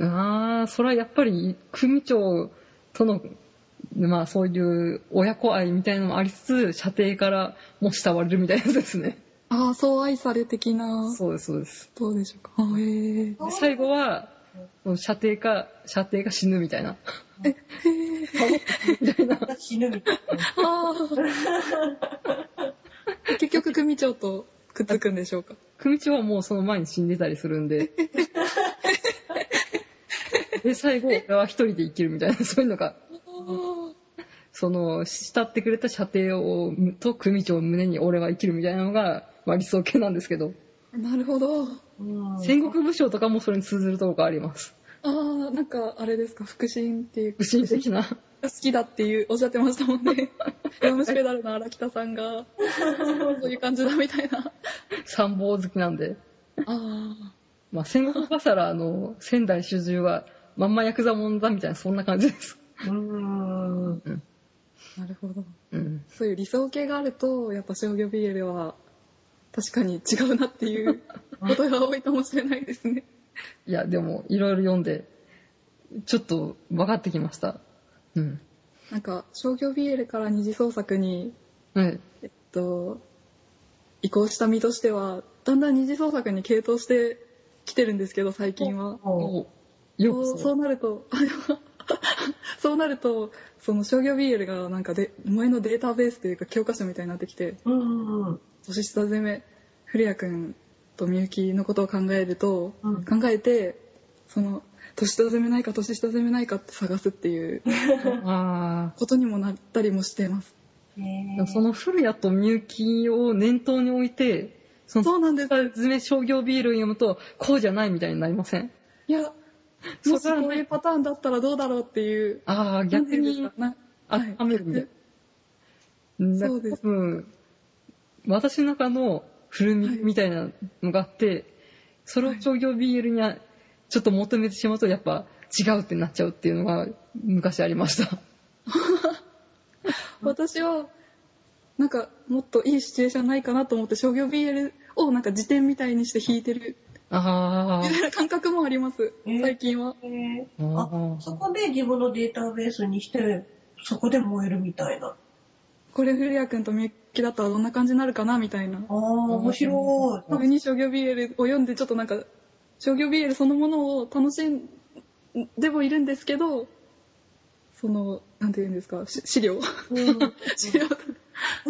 ああ、それはやっぱり組長との、まあそういう親子愛みたいなのもありつつ、射程からも慕われるみたいなやつですね。ああ、そう愛され的な、そうです、そうです。どうでしょうか？へえ。で最後は、射程か、射程が死ぬみたいな。みたいな。死ぬみたいな。あ。結局、組長とくっつくん。でしょうか。組長はもうその前に死ん。でたりするん。で。で、最後、俺は一人で生きるみたいな、そういうのが、その、慕ってくれた射程を、と組長を胸に俺は生きるみたいなのが、まあ理想系なん。ですけど、なるほど。うん戦国武将とかもそれに通ずるところがあります。ああ、なんか、あれですか、腹心っていう不審的な。好きだっていうおっしゃってましたもんね。弱虫ペダルの荒北さんが、そういう感じだみたいな。参謀好きなんで。あまあ戦国バサラの仙台主従は、まんまヤクザもんだみたいな、そんな感じです。うん。あ、なるほど。うん。そういう理想系があると、やっぱ商業 BL は確かに違うなっていうことが多いかもしれないですね。いや、でも、いろいろ読んで、ちょっと分かってきました。うん。なんか、商業 BL から二次創作に、はい。えっと、移行した身としては、だんだん二次創作に傾倒してきてるんですけど、最近は。そうそうなると、そうなると、その商業 BL がなんかで、前のデータベースというか教科書みたいになってきて、うんうん年下攻め、古谷くんとみゆきのことを考えると、うん考えて、その、年下攻めないか年下攻めないかって探すっていう あことにもなったりもしてます。あ。その古谷とみゆきを念頭に置いて、その、そうなんです。図面商業ビールを読むと、こうじゃないみたいになりません？いや、もしこういうパターンだったらどうだろうっていう、ああ、逆になんていうんですか、なはめるみたいな。そうです私の中の古みみたいなのがあって、それを商業 BL にはちょっと求めてしまうと、やっぱ違うってなっちゃうっていうのが昔ありました。私は、なんかもっといいシチュエーションないかなと思って商業 BL をなんか辞典みたいにして弾いてるあみたいな感覚もあります、えー最近は。へーああ、そこで自分のデータベースにして、そこで燃えるみたいな。これ古谷くんとみゆきだったらどんな感じになるかなみたいな。ああ、面白い。特に商業 BL を読んでちょっとなんか商業 BL そのものを楽しんでもいるんですけどそのなんて言うんですかし資料うん資料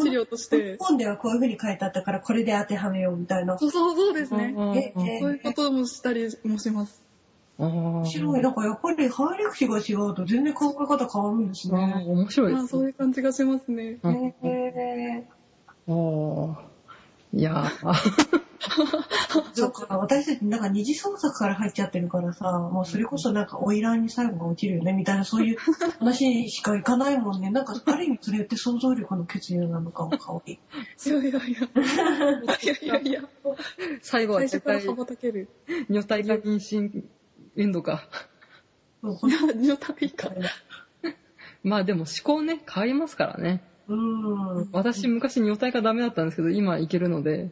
資料として本ではこういう風に書いてあったから、これで当てはめようみたいな。そうそうそうですねええそういうこともしたりもしますあ。面白い。なんかやっぱり入り口が違うと全然考え方変わるんですね。面白いですね。あそういう感じがしますねうんへえああ。いやー そうか、私たちなんか二次創作から入っちゃってるからさ、もうそれこそなんか花魁に最後が落ちるよねみたいなそういう話しかいかないもんね。なんかある意味それって想像力の欠如なのかも香り。いやいやいや いやいやいや最後は絶対最初から羽、ばたける女体か妊娠エンドか。そうほんいや女体か まあでも思考ね、変わりますからね。うん。私昔女体化ダメだったんですけど、今いけるので、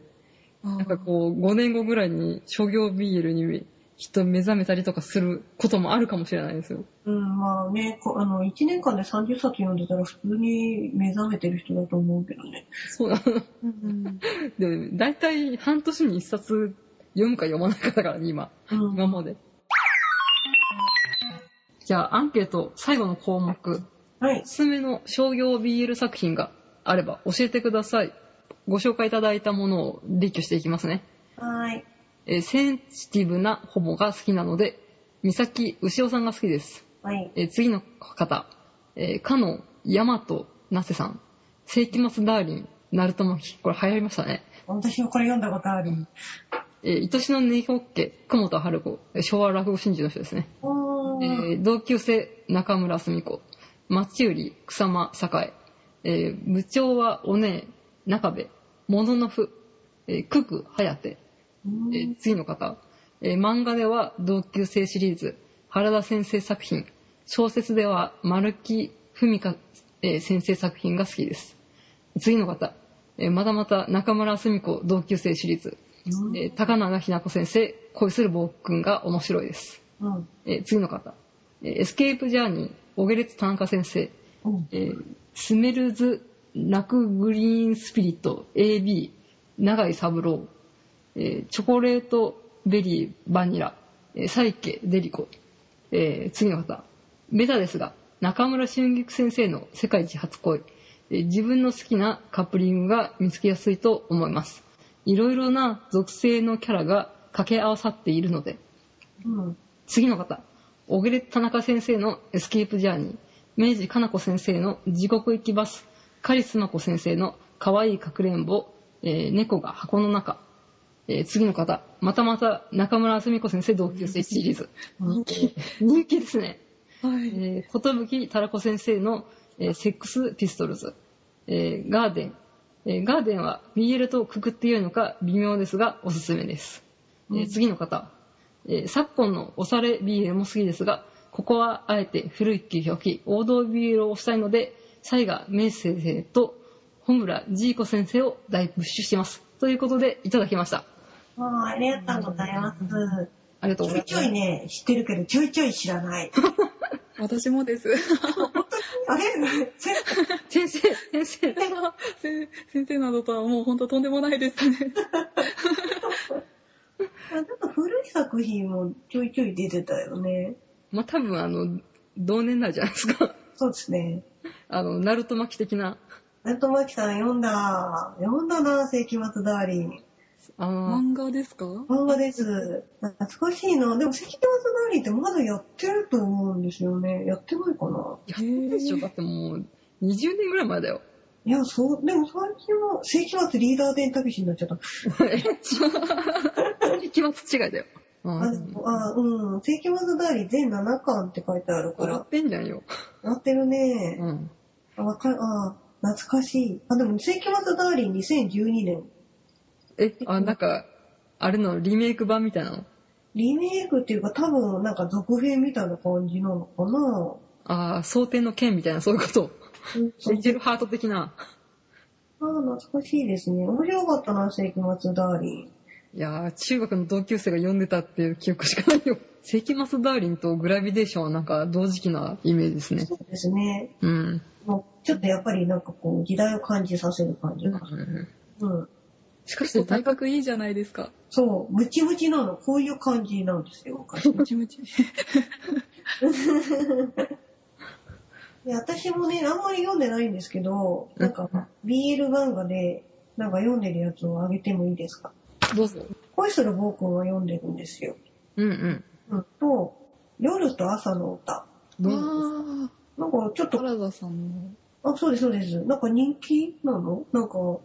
ななんかこう、5年後ぐらいに商業 BL にきっと目覚めたりとかすることもあるかもしれないですよ。うん、まあね、こあの、1年間で30冊読んでたら普通に目覚めてる人だと思うけどね。そうなの。うん で、大体半年に1冊読むか読まないかだからね、今。うん。今まで。じゃあ、アンケート最後の項目。はいお。すすめの商業 BL 作品があれば教えてください。ご紹介いただいたものを列挙していきますね。はーい。えーセンシティブなホモが好きなので、三崎牛尾さんが好きです。はい。えー次の方、えー、かのヤマトナセさん、世紀末ダーリン、ナルトマキ、これ流行りましたね。私もこれ読んだことある。えー、愛しのネホッケ、久保田春子、えー昭和落語真珠の人ですね。おー。えー同級生中村澄子、町売草間栄、えー部長はお姉中部、モノノフ、えークク颯、えー次の方、えー漫画では同級生シリーズ、原田先生作品、小説では丸木文香、えー先生作品が好きです。次の方、えーまたまた中村澄子同級生シリーズ、うん。えー高永ひな子先生、恋する暴君が面白いです。うん。えー次の方、えーエスケープジャーニー、オゲレツ田中先生、うん。えースメルズ・ラクグリーンスピリット AB、永井三郎、えーチョコレートベリーバニラ、えーサイケデリコ、えー次の方、ベタですが、中村俊菊先生の世界一初恋、えー自分の好きなカップリングが見つけやすいと思います。いろいろな属性のキャラが掛け合わさっているので、うん。次の方、小暮田中先生のエスケープジャーニー、明治かな子先生の地獄行きバス、カリスマ子先生の可愛いかくれんぼ、えー猫が箱の中、えー次の方、またまた中村あすみ子先生同級生シリーズ。人気。人気ですね。はい。えー、ことぶきたらこ先生の、えーセックスピストルズ、えーガーデン、えーガーデンは BL とくくってよいのか微妙ですがおすすめです。えー次の方、えー昨今のおされ BL も好きですが、ここはあえて古い記憶き王道 BL を推したいので、西賀明先生と本村ジーコ先生を大プッシュしています。ということでいただきました。あーありがとうございます。ありがとうごちょいざいます。ちょいね、知ってるけど、ちょいちょい知らない。私もです。あれ？せ 先生、先生。せ先生などとはもう本当とんでもないですね。ちょっと古い作品もちょいちょい出てたよね。まあ、多分あの、同年代じゃないですか。そうですね。あの、ナルト巻き的な。ナルトマキさん読んだ。読んだな、世紀末ダーリン。あー漫画ですか？漫画です。懐かしいな。でも世紀末ダーリンってまだやってると思うんですよね。やってないかな。やってるでしょだってもう、20年ぐらい前だよ。いや、そう、でも最近は世紀末リーダー伝たけしになっちゃった。気持ち違いだよ。ああ、あうん。世紀末ダーリン全7巻って書いてあるか笑ら。ってんじゃんよ。やってるね。うん。あ、わかる、あ、懐かしい。あ、でも世紀末ダーリン2012年。え、あ、なんか、あれのリメイク版みたいなの？リメイクっていうか多分なんか続編みたいな感じなのかな。ああ、蒼天の剣みたいな、そういうこと？うんエンジェルハート的な。ああ、懐かしいですね。面白かったな、世紀末ダーリン。いやー、中学の同級生が読んでたっていう記憶しかないよ。世紀末ダーリンとグラビデーションはなんか同時期なイメージですね。そうですね。うん。もうちょっとやっぱりなんかこう時代を感じさせる感じが。うん。しかし、体格いいじゃないですか。そう、ムチムチなの。こういう感じなんですよ、昔。ムチムチ。で私もね、あんまり読んでないんですけど、なんか、BL 漫画で、なんか読んでるやつをあげてもいいですか？どうぞ。恋する暴君は読んでるんですよ。うんうん。うん。と、夜と朝の歌。どうぞ。あなんかちょっあ、と、原田さんの。あ、そうです、そうです。なんか人気なの？なんか、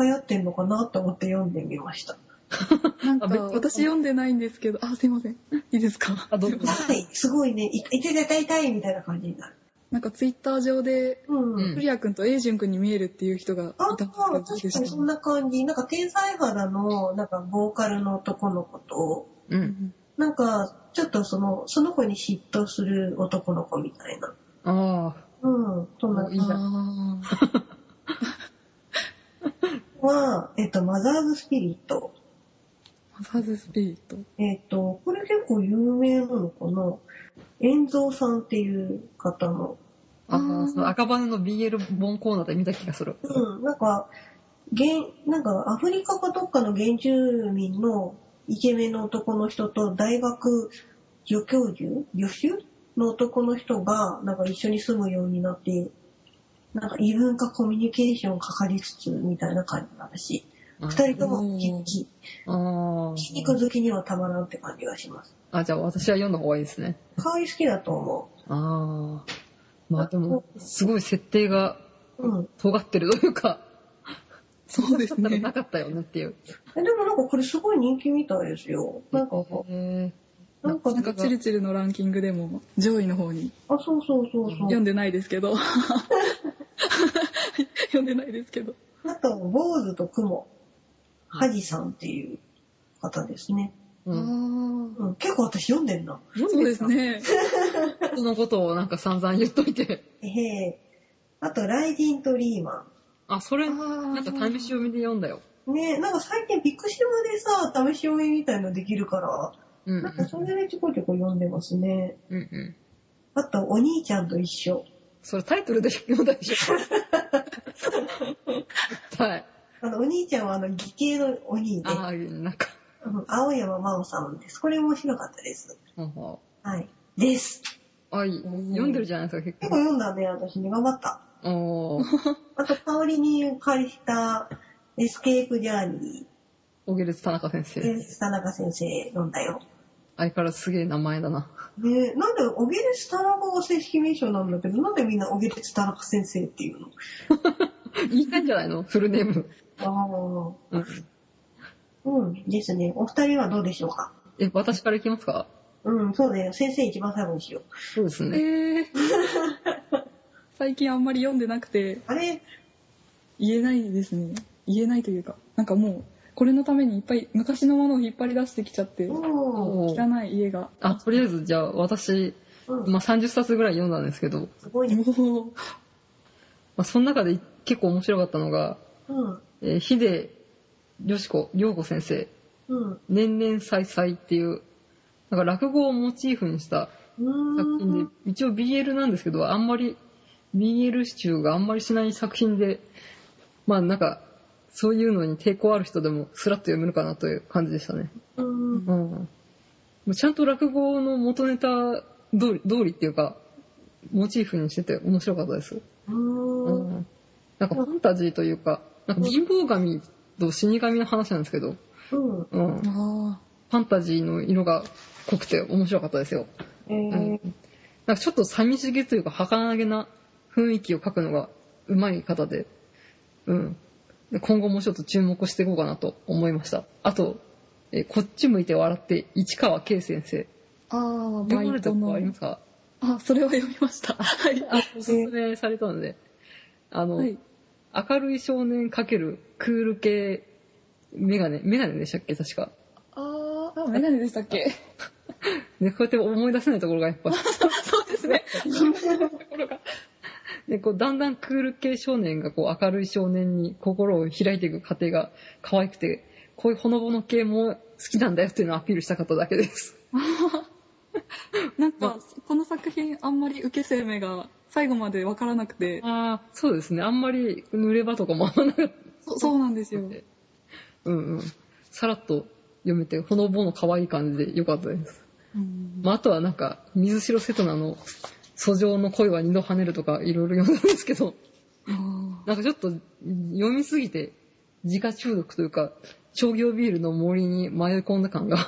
流行ってんのかなと思って読んでみました。なんか私読んでないんですけど、あ、すいません。いいですか？あどうぞはい、すごいね、い痛い痛い痛い痛いみたいな感じになる。なんかツイッター上で、うん。うんクリア君とエイジュン君に見えるっていう人がいああ、たんですけど、どうでした確かにそんな感じ。なんか天才肌の、なんかボーカルの男の子と、う。うんんなんか、ちょっとその、その子に嫉妬する男の子みたいな。ああ。うん。そんなおいいじ は、えっと、マザーズスピリット。ーマザーズスピリット？えっと、これ結構有名なのかな遠蔵さんっていう方の。ああその赤羽の BL 本コーナーで見た気がする。うん。なんか、原、なんかアフリカかどっかの原住民のイケメンの男の人と大学助教授助手の男の人が、なんか一緒に住むようになって、なんか異文化コミュニケーションかかりつつ、みたいな感じだし、あ二人とも筋筋あ筋肉好きにはたまらんって感じがします。あ。あ、じゃあ私は読んだ方がいいですね。可愛い好きだと思ああ。まあでも、すごい設定が。尖ってるというか、そうですねな。かったよねっていう。えでもなんかこれすごい人気みたいですよ。なんか、へなんか、なんかチルチルのランキングでも上位の方にあ、そうそうそうそう。読んでないですけど。読んでないですけど。あと、坊主と雲。ハジさんっていう方ですね。ーうん。うん、結構私読んでんな。そうですね。そのことをなんか散々言っといて。えへあと、ライジンとリーマあ、それ、なんか試し読みで読んだよ。ン。ねなんか最近ビッグシマでさ、試し読みみたいのできるから、うん。なんかそれでちょこちょこ読んでますね。うんうん。あと、お兄ちゃんと一緒。それタイトルで読んだでしょ。はい。あの、お兄ちゃんはあの、義兄のお兄で、ああ、なんか、うん青山真央さんです。これ面白かったです。はい。です。んあ、いい読んでるじゃないですか、結結構構。読んだね、私ね。頑張った。おー、あと、香りに借りたエスケープジャーニ小下田中先ー。生。で、田中先生読んだよ。相変わらずすげえ名前だな。ねなんで、オゲレス田中が正式名称なんだけど、なんでみんなオゲレス田中先生っていうの？言いたいんじゃないの？フルネーム。ああ。うん。うん、ですね。お二人はどうでしょうか？え、私からいきますか？うん、そうだよ。先生一番最後にしよう。そうですね。えー、最近あんまり読んでなくてあれ？言えないですね。言えないというか、なんかもう、これのためにいっぱい昔のものを引っ張り出してきちゃって、うん。おー汚い家が。あ、とりあえずじゃあ私、うん。まあ、30冊ぐらい読んだんですけど、すごいね。もう、まあ、その中で結構面白かったのが、うん。えー、秀よしこ、良子先生、うん。年々再々っていう、なんか落語をモチーフにしたう作品で一応 BL なんですけど、あんまり、BL 支柱があんまりしない作品で、まあなんか、そういうのに抵抗ある人でもスラッと読めるかなという感じでしたね。うん。うん。ちゃんと落語の元ネタ通り通りっていうか、モチーフにしてて面白かったです。う。うんん。なんかファンタジーというか、なんか貧乏神と死神の話なんですけど、うん。うん。ファンタジーの色が濃くて面白かったですよ。えー、なんかちょっと寂しげというか儚げな雰囲気を描くのが上手い方で、うん。今後もちょっと注目していこうかなと思いました。あと、えこっち向いて笑って市川圭先生。あ、あ、読まバイトのれたことありま。すかあ、それは読みました。はい。あ、おすすめされたので。あの、はい。明るい少年かけるクール系メガネ、メガネでしたっけ？確か。あーあ、メガネでしたっけ？ね、こうやって思い出せないところがやっぱ。そうですね。ところが。で、こう、だんだんクール系少年が、こう、明るい少年に心を開いていく過程が可愛くて、こういうほのぼの系も好きなんだよっていうのをアピールしたかっただけです。なんか、この作品あんまり受け生命が最後までわからなくて、ああ、そうですね。あんまり濡れ場とかもあんまなかっそそうなんですよ。うんうん。さらっと読めて、ほのぼの可愛い感じでよかったです。うんまあ、あとはなんか、水城瀬戸那の、訴状の恋は二度跳ねるとかいろいろ読んだんですけど、あなんかちょっと読みすぎて自家中毒というか、商業ビールの森に迷い込んだ感が。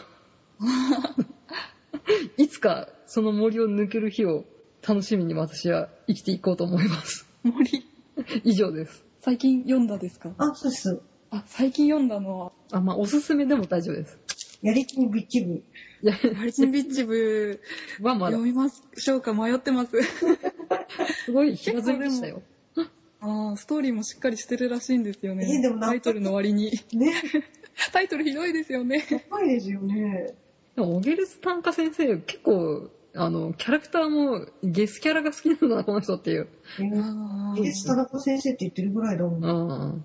いつかその森を抜ける日を楽しみに私は生きていこうと思います。ー森。以上です。最近読んだですか？あ、そうです。あ、最近読んだのは、あ、まあ、おすすめでも大丈夫です。やりきりビッチ部。いや、マリチンビッチ部、はまだ読、みましょうか迷ってます。すごい平積みでしたよ。ああ、ストーリーもしっかりしてるらしいんですよね。えでもタイトルの割に。ね。タイトルひどいですよね。高いですよね。でも、オゲルス短歌先生、結構、あの、キャラクターもゲスキャラが好きなんだな、この人っていう。えー、あイギリス田中先生って言ってるぐらいだもん。うん。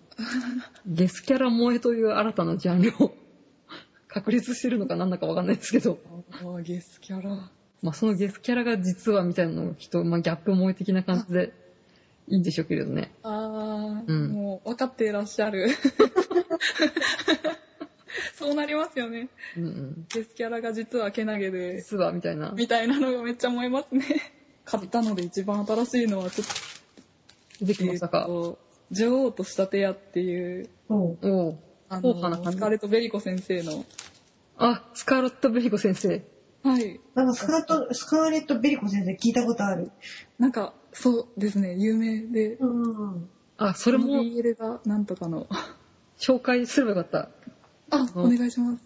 ゲスキャラ萌えという新たなジャンルを 確立してるのかなんだかわかんないですけど、あ、ゲスキャラ。まあそのゲスキャラが実はみたいなのを人、まあギャップ萌え的な感じでいいんでしょうけれどね。ああ、うんもう分かっていらっしゃる。そうなりますよね。うんうん。デスキャラが実はけなげで、実は、みたいな。みたいなのがめっちゃ思いますね。買ったので一番新しいのはちょっ出てと、きましたか？と女王と仕立て屋っていう、そう。おうあの、スカーレット・ベリコ先生の、あ、スカーロット・ベリコ先生。はい。なんかスカート、スカーレット・ベリコ先生聞いたことある。なんか、そうですね、有名で、うん。あ、それも BL がなんとかの。紹介すればよかった。あ、お願いします。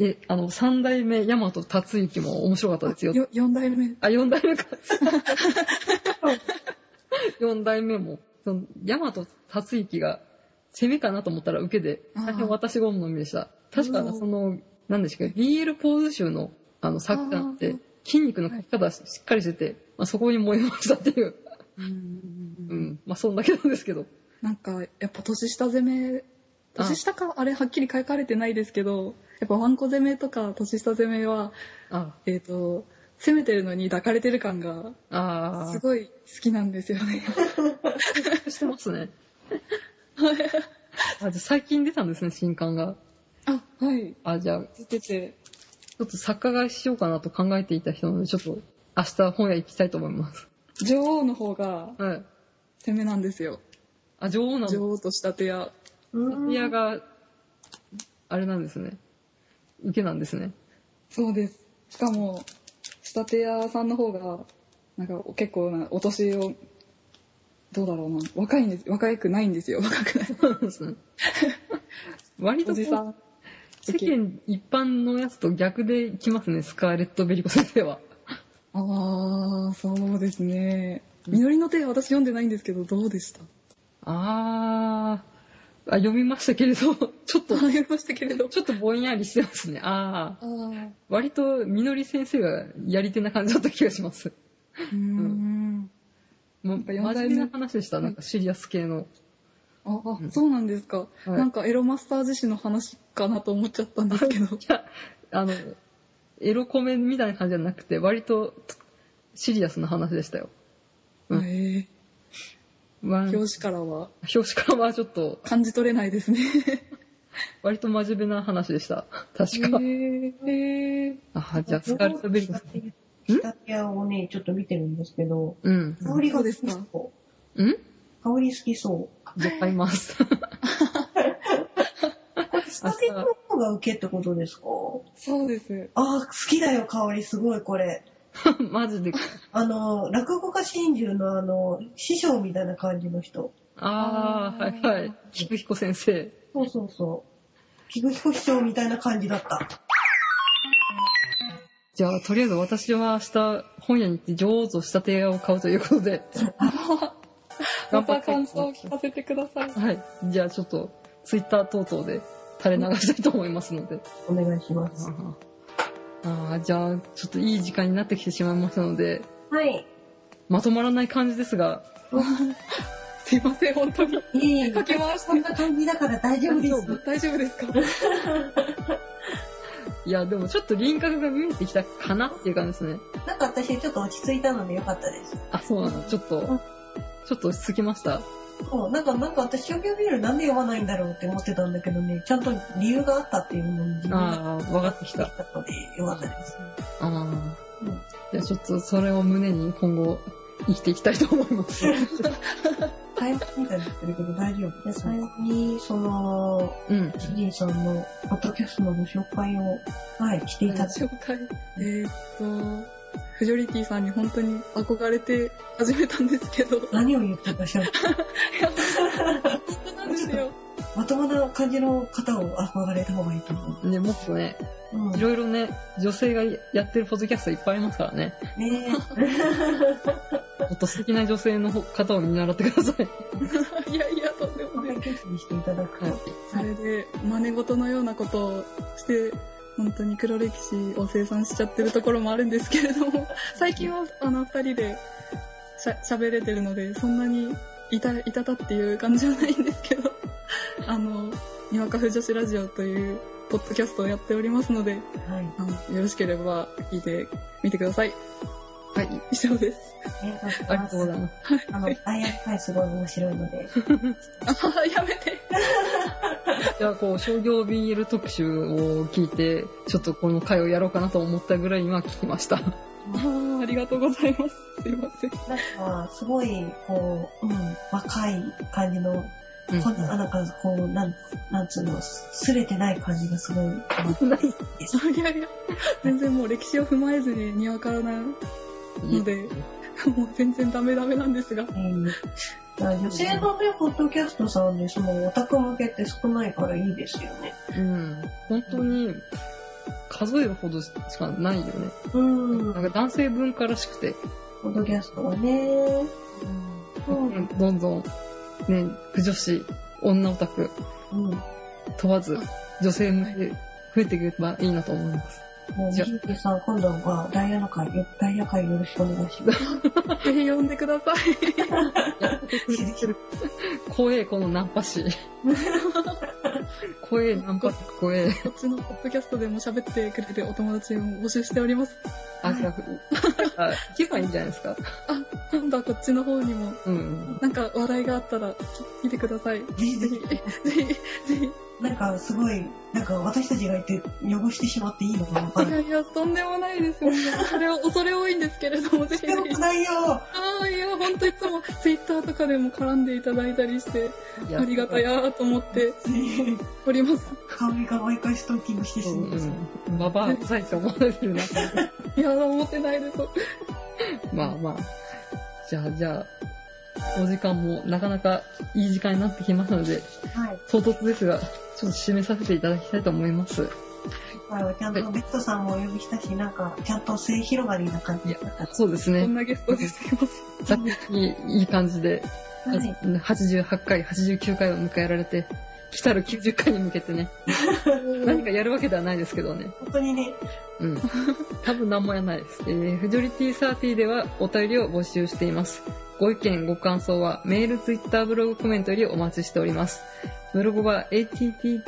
え、あの、三代目大和達之も面白かったですよ。よ、4代目。あ、四代目か。四代目も、その、大和達之が攻めかなと思ったら受けで、大変私が好みでした。確か、うんその、なんでしょうか、BL ポーズ集の、あの、作家って筋肉の描き方しっかりしてて、まあ、そこに燃えましたっていう。うんうん。まあ、そんだけなんですけど。なんか、やっぱ年下攻め、年下か、あれはっきり書かれてないですけど、やっぱワンコ攻めとか年下攻めは、あえっ、と、攻めてるのに抱かれてる感が、あすごい好きなんですよね。あ、してますね。あ、じゃあ最近出たんですね、新刊が。あ、はい。あ、じゃあ、出てて、ちょっと作家買いしようかなと考えていた人なので、ちょっと明日本屋行きたいと思います。女王の方がはい。攻めなんですよ。あ、女王なの？女王と仕立て屋。うん。いやが、あれなんですね。受けなんですね。そうです。しかも、仕立て屋さんの方が、なんか結構なお年を、どうだろうな。若いんです。若くないんですよ。若くない。そうなんですね。割とおじさん。世間一般のやつと逆で来ますね、スカーレット・ベリコ先生は。ああ、そうですね。実りの手私読んでないんですけど、どうでした？あー、あ読みましたけれど、ちょっと、ありましたけれど。ちょっとぼんやりしてますね。あー、ああ。割とみのり先生がやり手な感じだった気がします。うーん。もうぱ真面目な話でした、なんかシリアス系の。あ、あうんそうなんですか。はいなんかエロマスター自身の話かなと思っちゃったんですけど い。や、あの、エロコメみたいな感じじゃなくて、割とシリアスな話でしたよ。うんえまあー、表紙からは表紙からはちょっと、感じ取れないですね。割と真面目な話でした。確えか。ー、えー、あ、じゃあ、スカーレット・ベリコさん？仕立て屋をね、ちょっと見てるんですけど、うん。香りが好きそうですかそう。ん？香り好きそう。じゃあ買います。仕立て屋の方が受けってことですか？そうです。あー、好きだよ、香り。すごい、これ。マジで。あの、落語家真珠のあの、師匠みたいな感じの人。あー、はいはい。菊彦先生。そうそうそう。菊彦師匠みたいな感じだった。じゃあ、とりあえず私は明日、本屋に行って女王と仕立て屋を買うということで。また感想を聞かせてください。はい。じゃあ、ちょっと、ツイッター等々で垂れ流したいと思いますので。お願いします。ああ、じゃあ、ちょっといい時間になってきてしまいましたので、はい。まとまらない感じですが、すいません、本当に。いい。書き回しこんな感じだから大丈夫です。大丈夫ですか？いや、でもちょっと輪郭が見えてきたかなっていう感じですね。なんか私ちょっと落ち着いたのでよかったです。あ、そうなの。ちょっと、ちょっと落ち着きました？そう、なんか、なんか私、商業ビールなんで読まないんだろうって思ってたんだけどね、ちゃんと理由があったっていうのにああ、分かってきた。できたのでよかったです。ああ。うんじゃあちょっとそれを胸に今後生きていきたいと思います。タイムみたいになってるけど大丈夫。で、最後に、その、うん。ジジンさんのポッドキャストのご紹介を、はい、していただいて。紹介。えーっと、フジョリティさんに本当に憧れて始めたんですけど。何を言ってたしら本当なんですよ。まともな感じの方を憧れた方がいいと思う。ね、もっとね、うん。いろいろね、女性がやってるポッドキャストいっぱいありますからね。ねもっと素敵な女性の方を見習ってください。いやいや、とんでもない。にしていただくと。はいそれで、真似事のようなことをして、本当に黒歴史を生産しちゃってるところもあるんですけれども、最近はあの二人でしゃ喋れてるので、そんなにいた、いたたっていう感じはないんですけど、あの、にわかふ女子ラジオというポッドキャストをやっておりますので、はい。あのよろしければ聞いてみてください。はい。以上です。ありがとうござありがいます。とうございます。あの、ダイヤ回すごい面白いので。あ、やめて。じゃあ、こう、商業 BL 特集を聞いて、ちょっとこの回をやろうかなと思ったぐらい今聞きました。あーありがとうございます。すいません。なんか、すごい、こう、うん、若い感じの、うんこんな、なんか、こう、なん、なんつうの、すれてない感じがすごい、いやいや、全然もう歴史を踏まえずににわからないので、もう全然ダメダメなんですが。うん女性のね、ポッドキャストさんで、その、オタク向けって少ないからいいですよね。うん。本当に、数えるほどしかないよね。うん。なんか男性文化らしくて、ポッドキャストはね。うん。どんどん、ね、不女子、女オタクうん。問わず、女性向け増えていけばいいなと思います。もう、じゃジンキさん、今度はダイヤの会、ダイヤ会よろしくお願いします。ぜひ呼んでください。怖え、このナンパ師。怖え、ナンパ師、怖え。こっちのポッドキャストでも喋ってくれるお友達を募集しております。あ、じゃあ、あ行けばいいんじゃないですか。あ、今度はこっちの方にも、うん。なんか話題があったら聞いてください。ぜひ、ぜひ、ぜひ。なんか、すごい、なんか、私たちがいて、汚してしまっていいのかない。いやいや、とんでもないですよ。それを、恐れ多いんですけれども、ぜひぜひ。ないよああ、いや、ほんといつもツイッターとかでも絡んでいただいたりして、ありがたやーと思っております。香りが毎回ストッキングしてしうまいます。んうん。ババアいと思われてるな。いや、思ってないです。まあまあ。じゃあ、じゃあ、お時間もなかなかいい時間になってきますので、はい。唐突ですが、ちょっと締めさせていただきたいと思います。はちゃんとベッドさんもお呼びしたし、なんか、ちゃんと末広がりな感じだった。そうですね。こんなゲストですいまさっきいい感じで、はい。88回、89回を迎えられて、来たる90回に向けてね、何かやるわけではないですけどね。本当にね、うん。多分何もやらないです。えー、フジョリティサーティではお便りを募集しています。ご意見、ご感想はメール、ツイッター、ブログ、コメントよりお待ちしております。ブログは http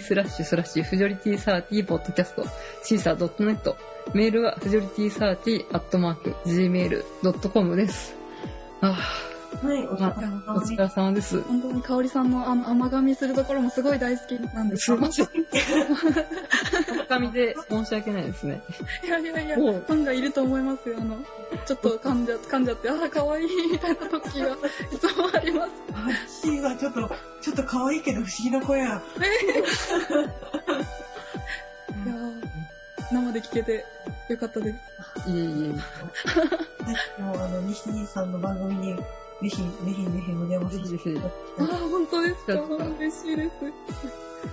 スラッシュスラッシュフジョリティサーティポッドキャストシーサー .net メールはフジョリティサーティアットマーク gmail.com です。ああはい、お疲れあ、様ですお疲れ様です。本当に香織さんのあの甘噛みするところもすごい大好きなんですすいません。噛みで申し訳ないですね。いやいやいや、ファンがいると思いますよ。あの、ちょっと噛んじゃ噛んじゃって、ああ、かわいいみたいな時がいつもあります。私はちょっと、ちょっと可愛いけど不思議な子や。いやー生で聞けてよかったです。いえいえ。もう、あの、西人さんの番組に、ぜひ、ぜひぜひお邪魔させていただきああ。本当ですか？嬉しいです。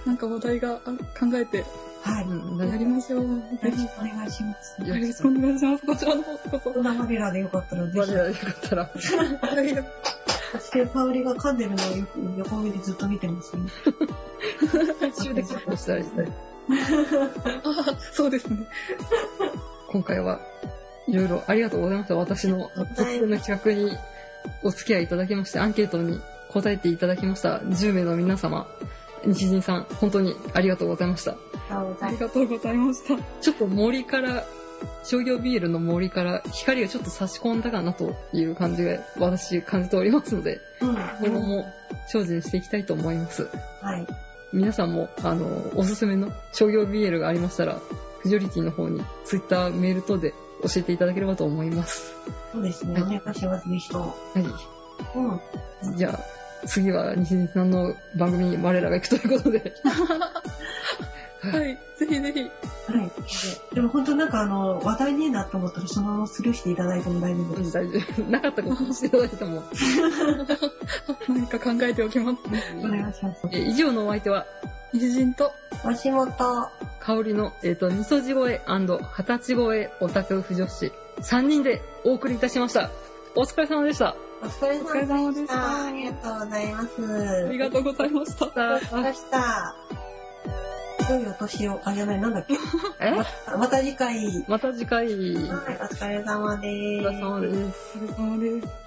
なんか話題があ考えてはい。うんやりましょう。よぜひ。ろしくお願いします。よろしくお願いします。こちらの方こそ。こんな我らでよかったらぜ我らよかったら。そして、香りが噛んでるのをよく横目でずっと見てますね。集で結構したりして。ああ、そうですね。今回はいろいろありがとうございました。私の特定の企画にお付き合いいただきまして、アンケートに答えていただきました10名の皆様、西陣さん、本当にありがとうございました。ありがとうございました。ちょっと森から、商業ビールの森から光がちょっと差し込んだかなという感じが私感じておりますので、うん。今後も精進していきたいと思います。はい。皆さんも、あの、おすすめの商業 BL がありましたら、フジョリティの方に Twitter、メール等で教えていただければと思います。そうですね。お願いします、ぜひとも。はうん。い。じゃあ、次は西日さんの番組に我らが行くということで。はい。ぜひぜひ。はい。でも本当なんかあの、話題ねえなと思ったらそのままスルーしていただいても大丈夫です。うん大丈夫。なかったことにしていただいても。何か考えておきます。お願いします。え以上のお相手は、友人と、足元。香りの、えっ、と、味噌地声二十歳声オタク婦女子3人でお送りいたしました。お疲れ様でした。お疲れ様でしたありがとうございます。ありがとうございました。ありがとうございました。良いお年を、あ、じゃない、なんだっけ？え？ままた次回。はい、また次回、おお疲れ様です。疲れ様です。お疲れ様です。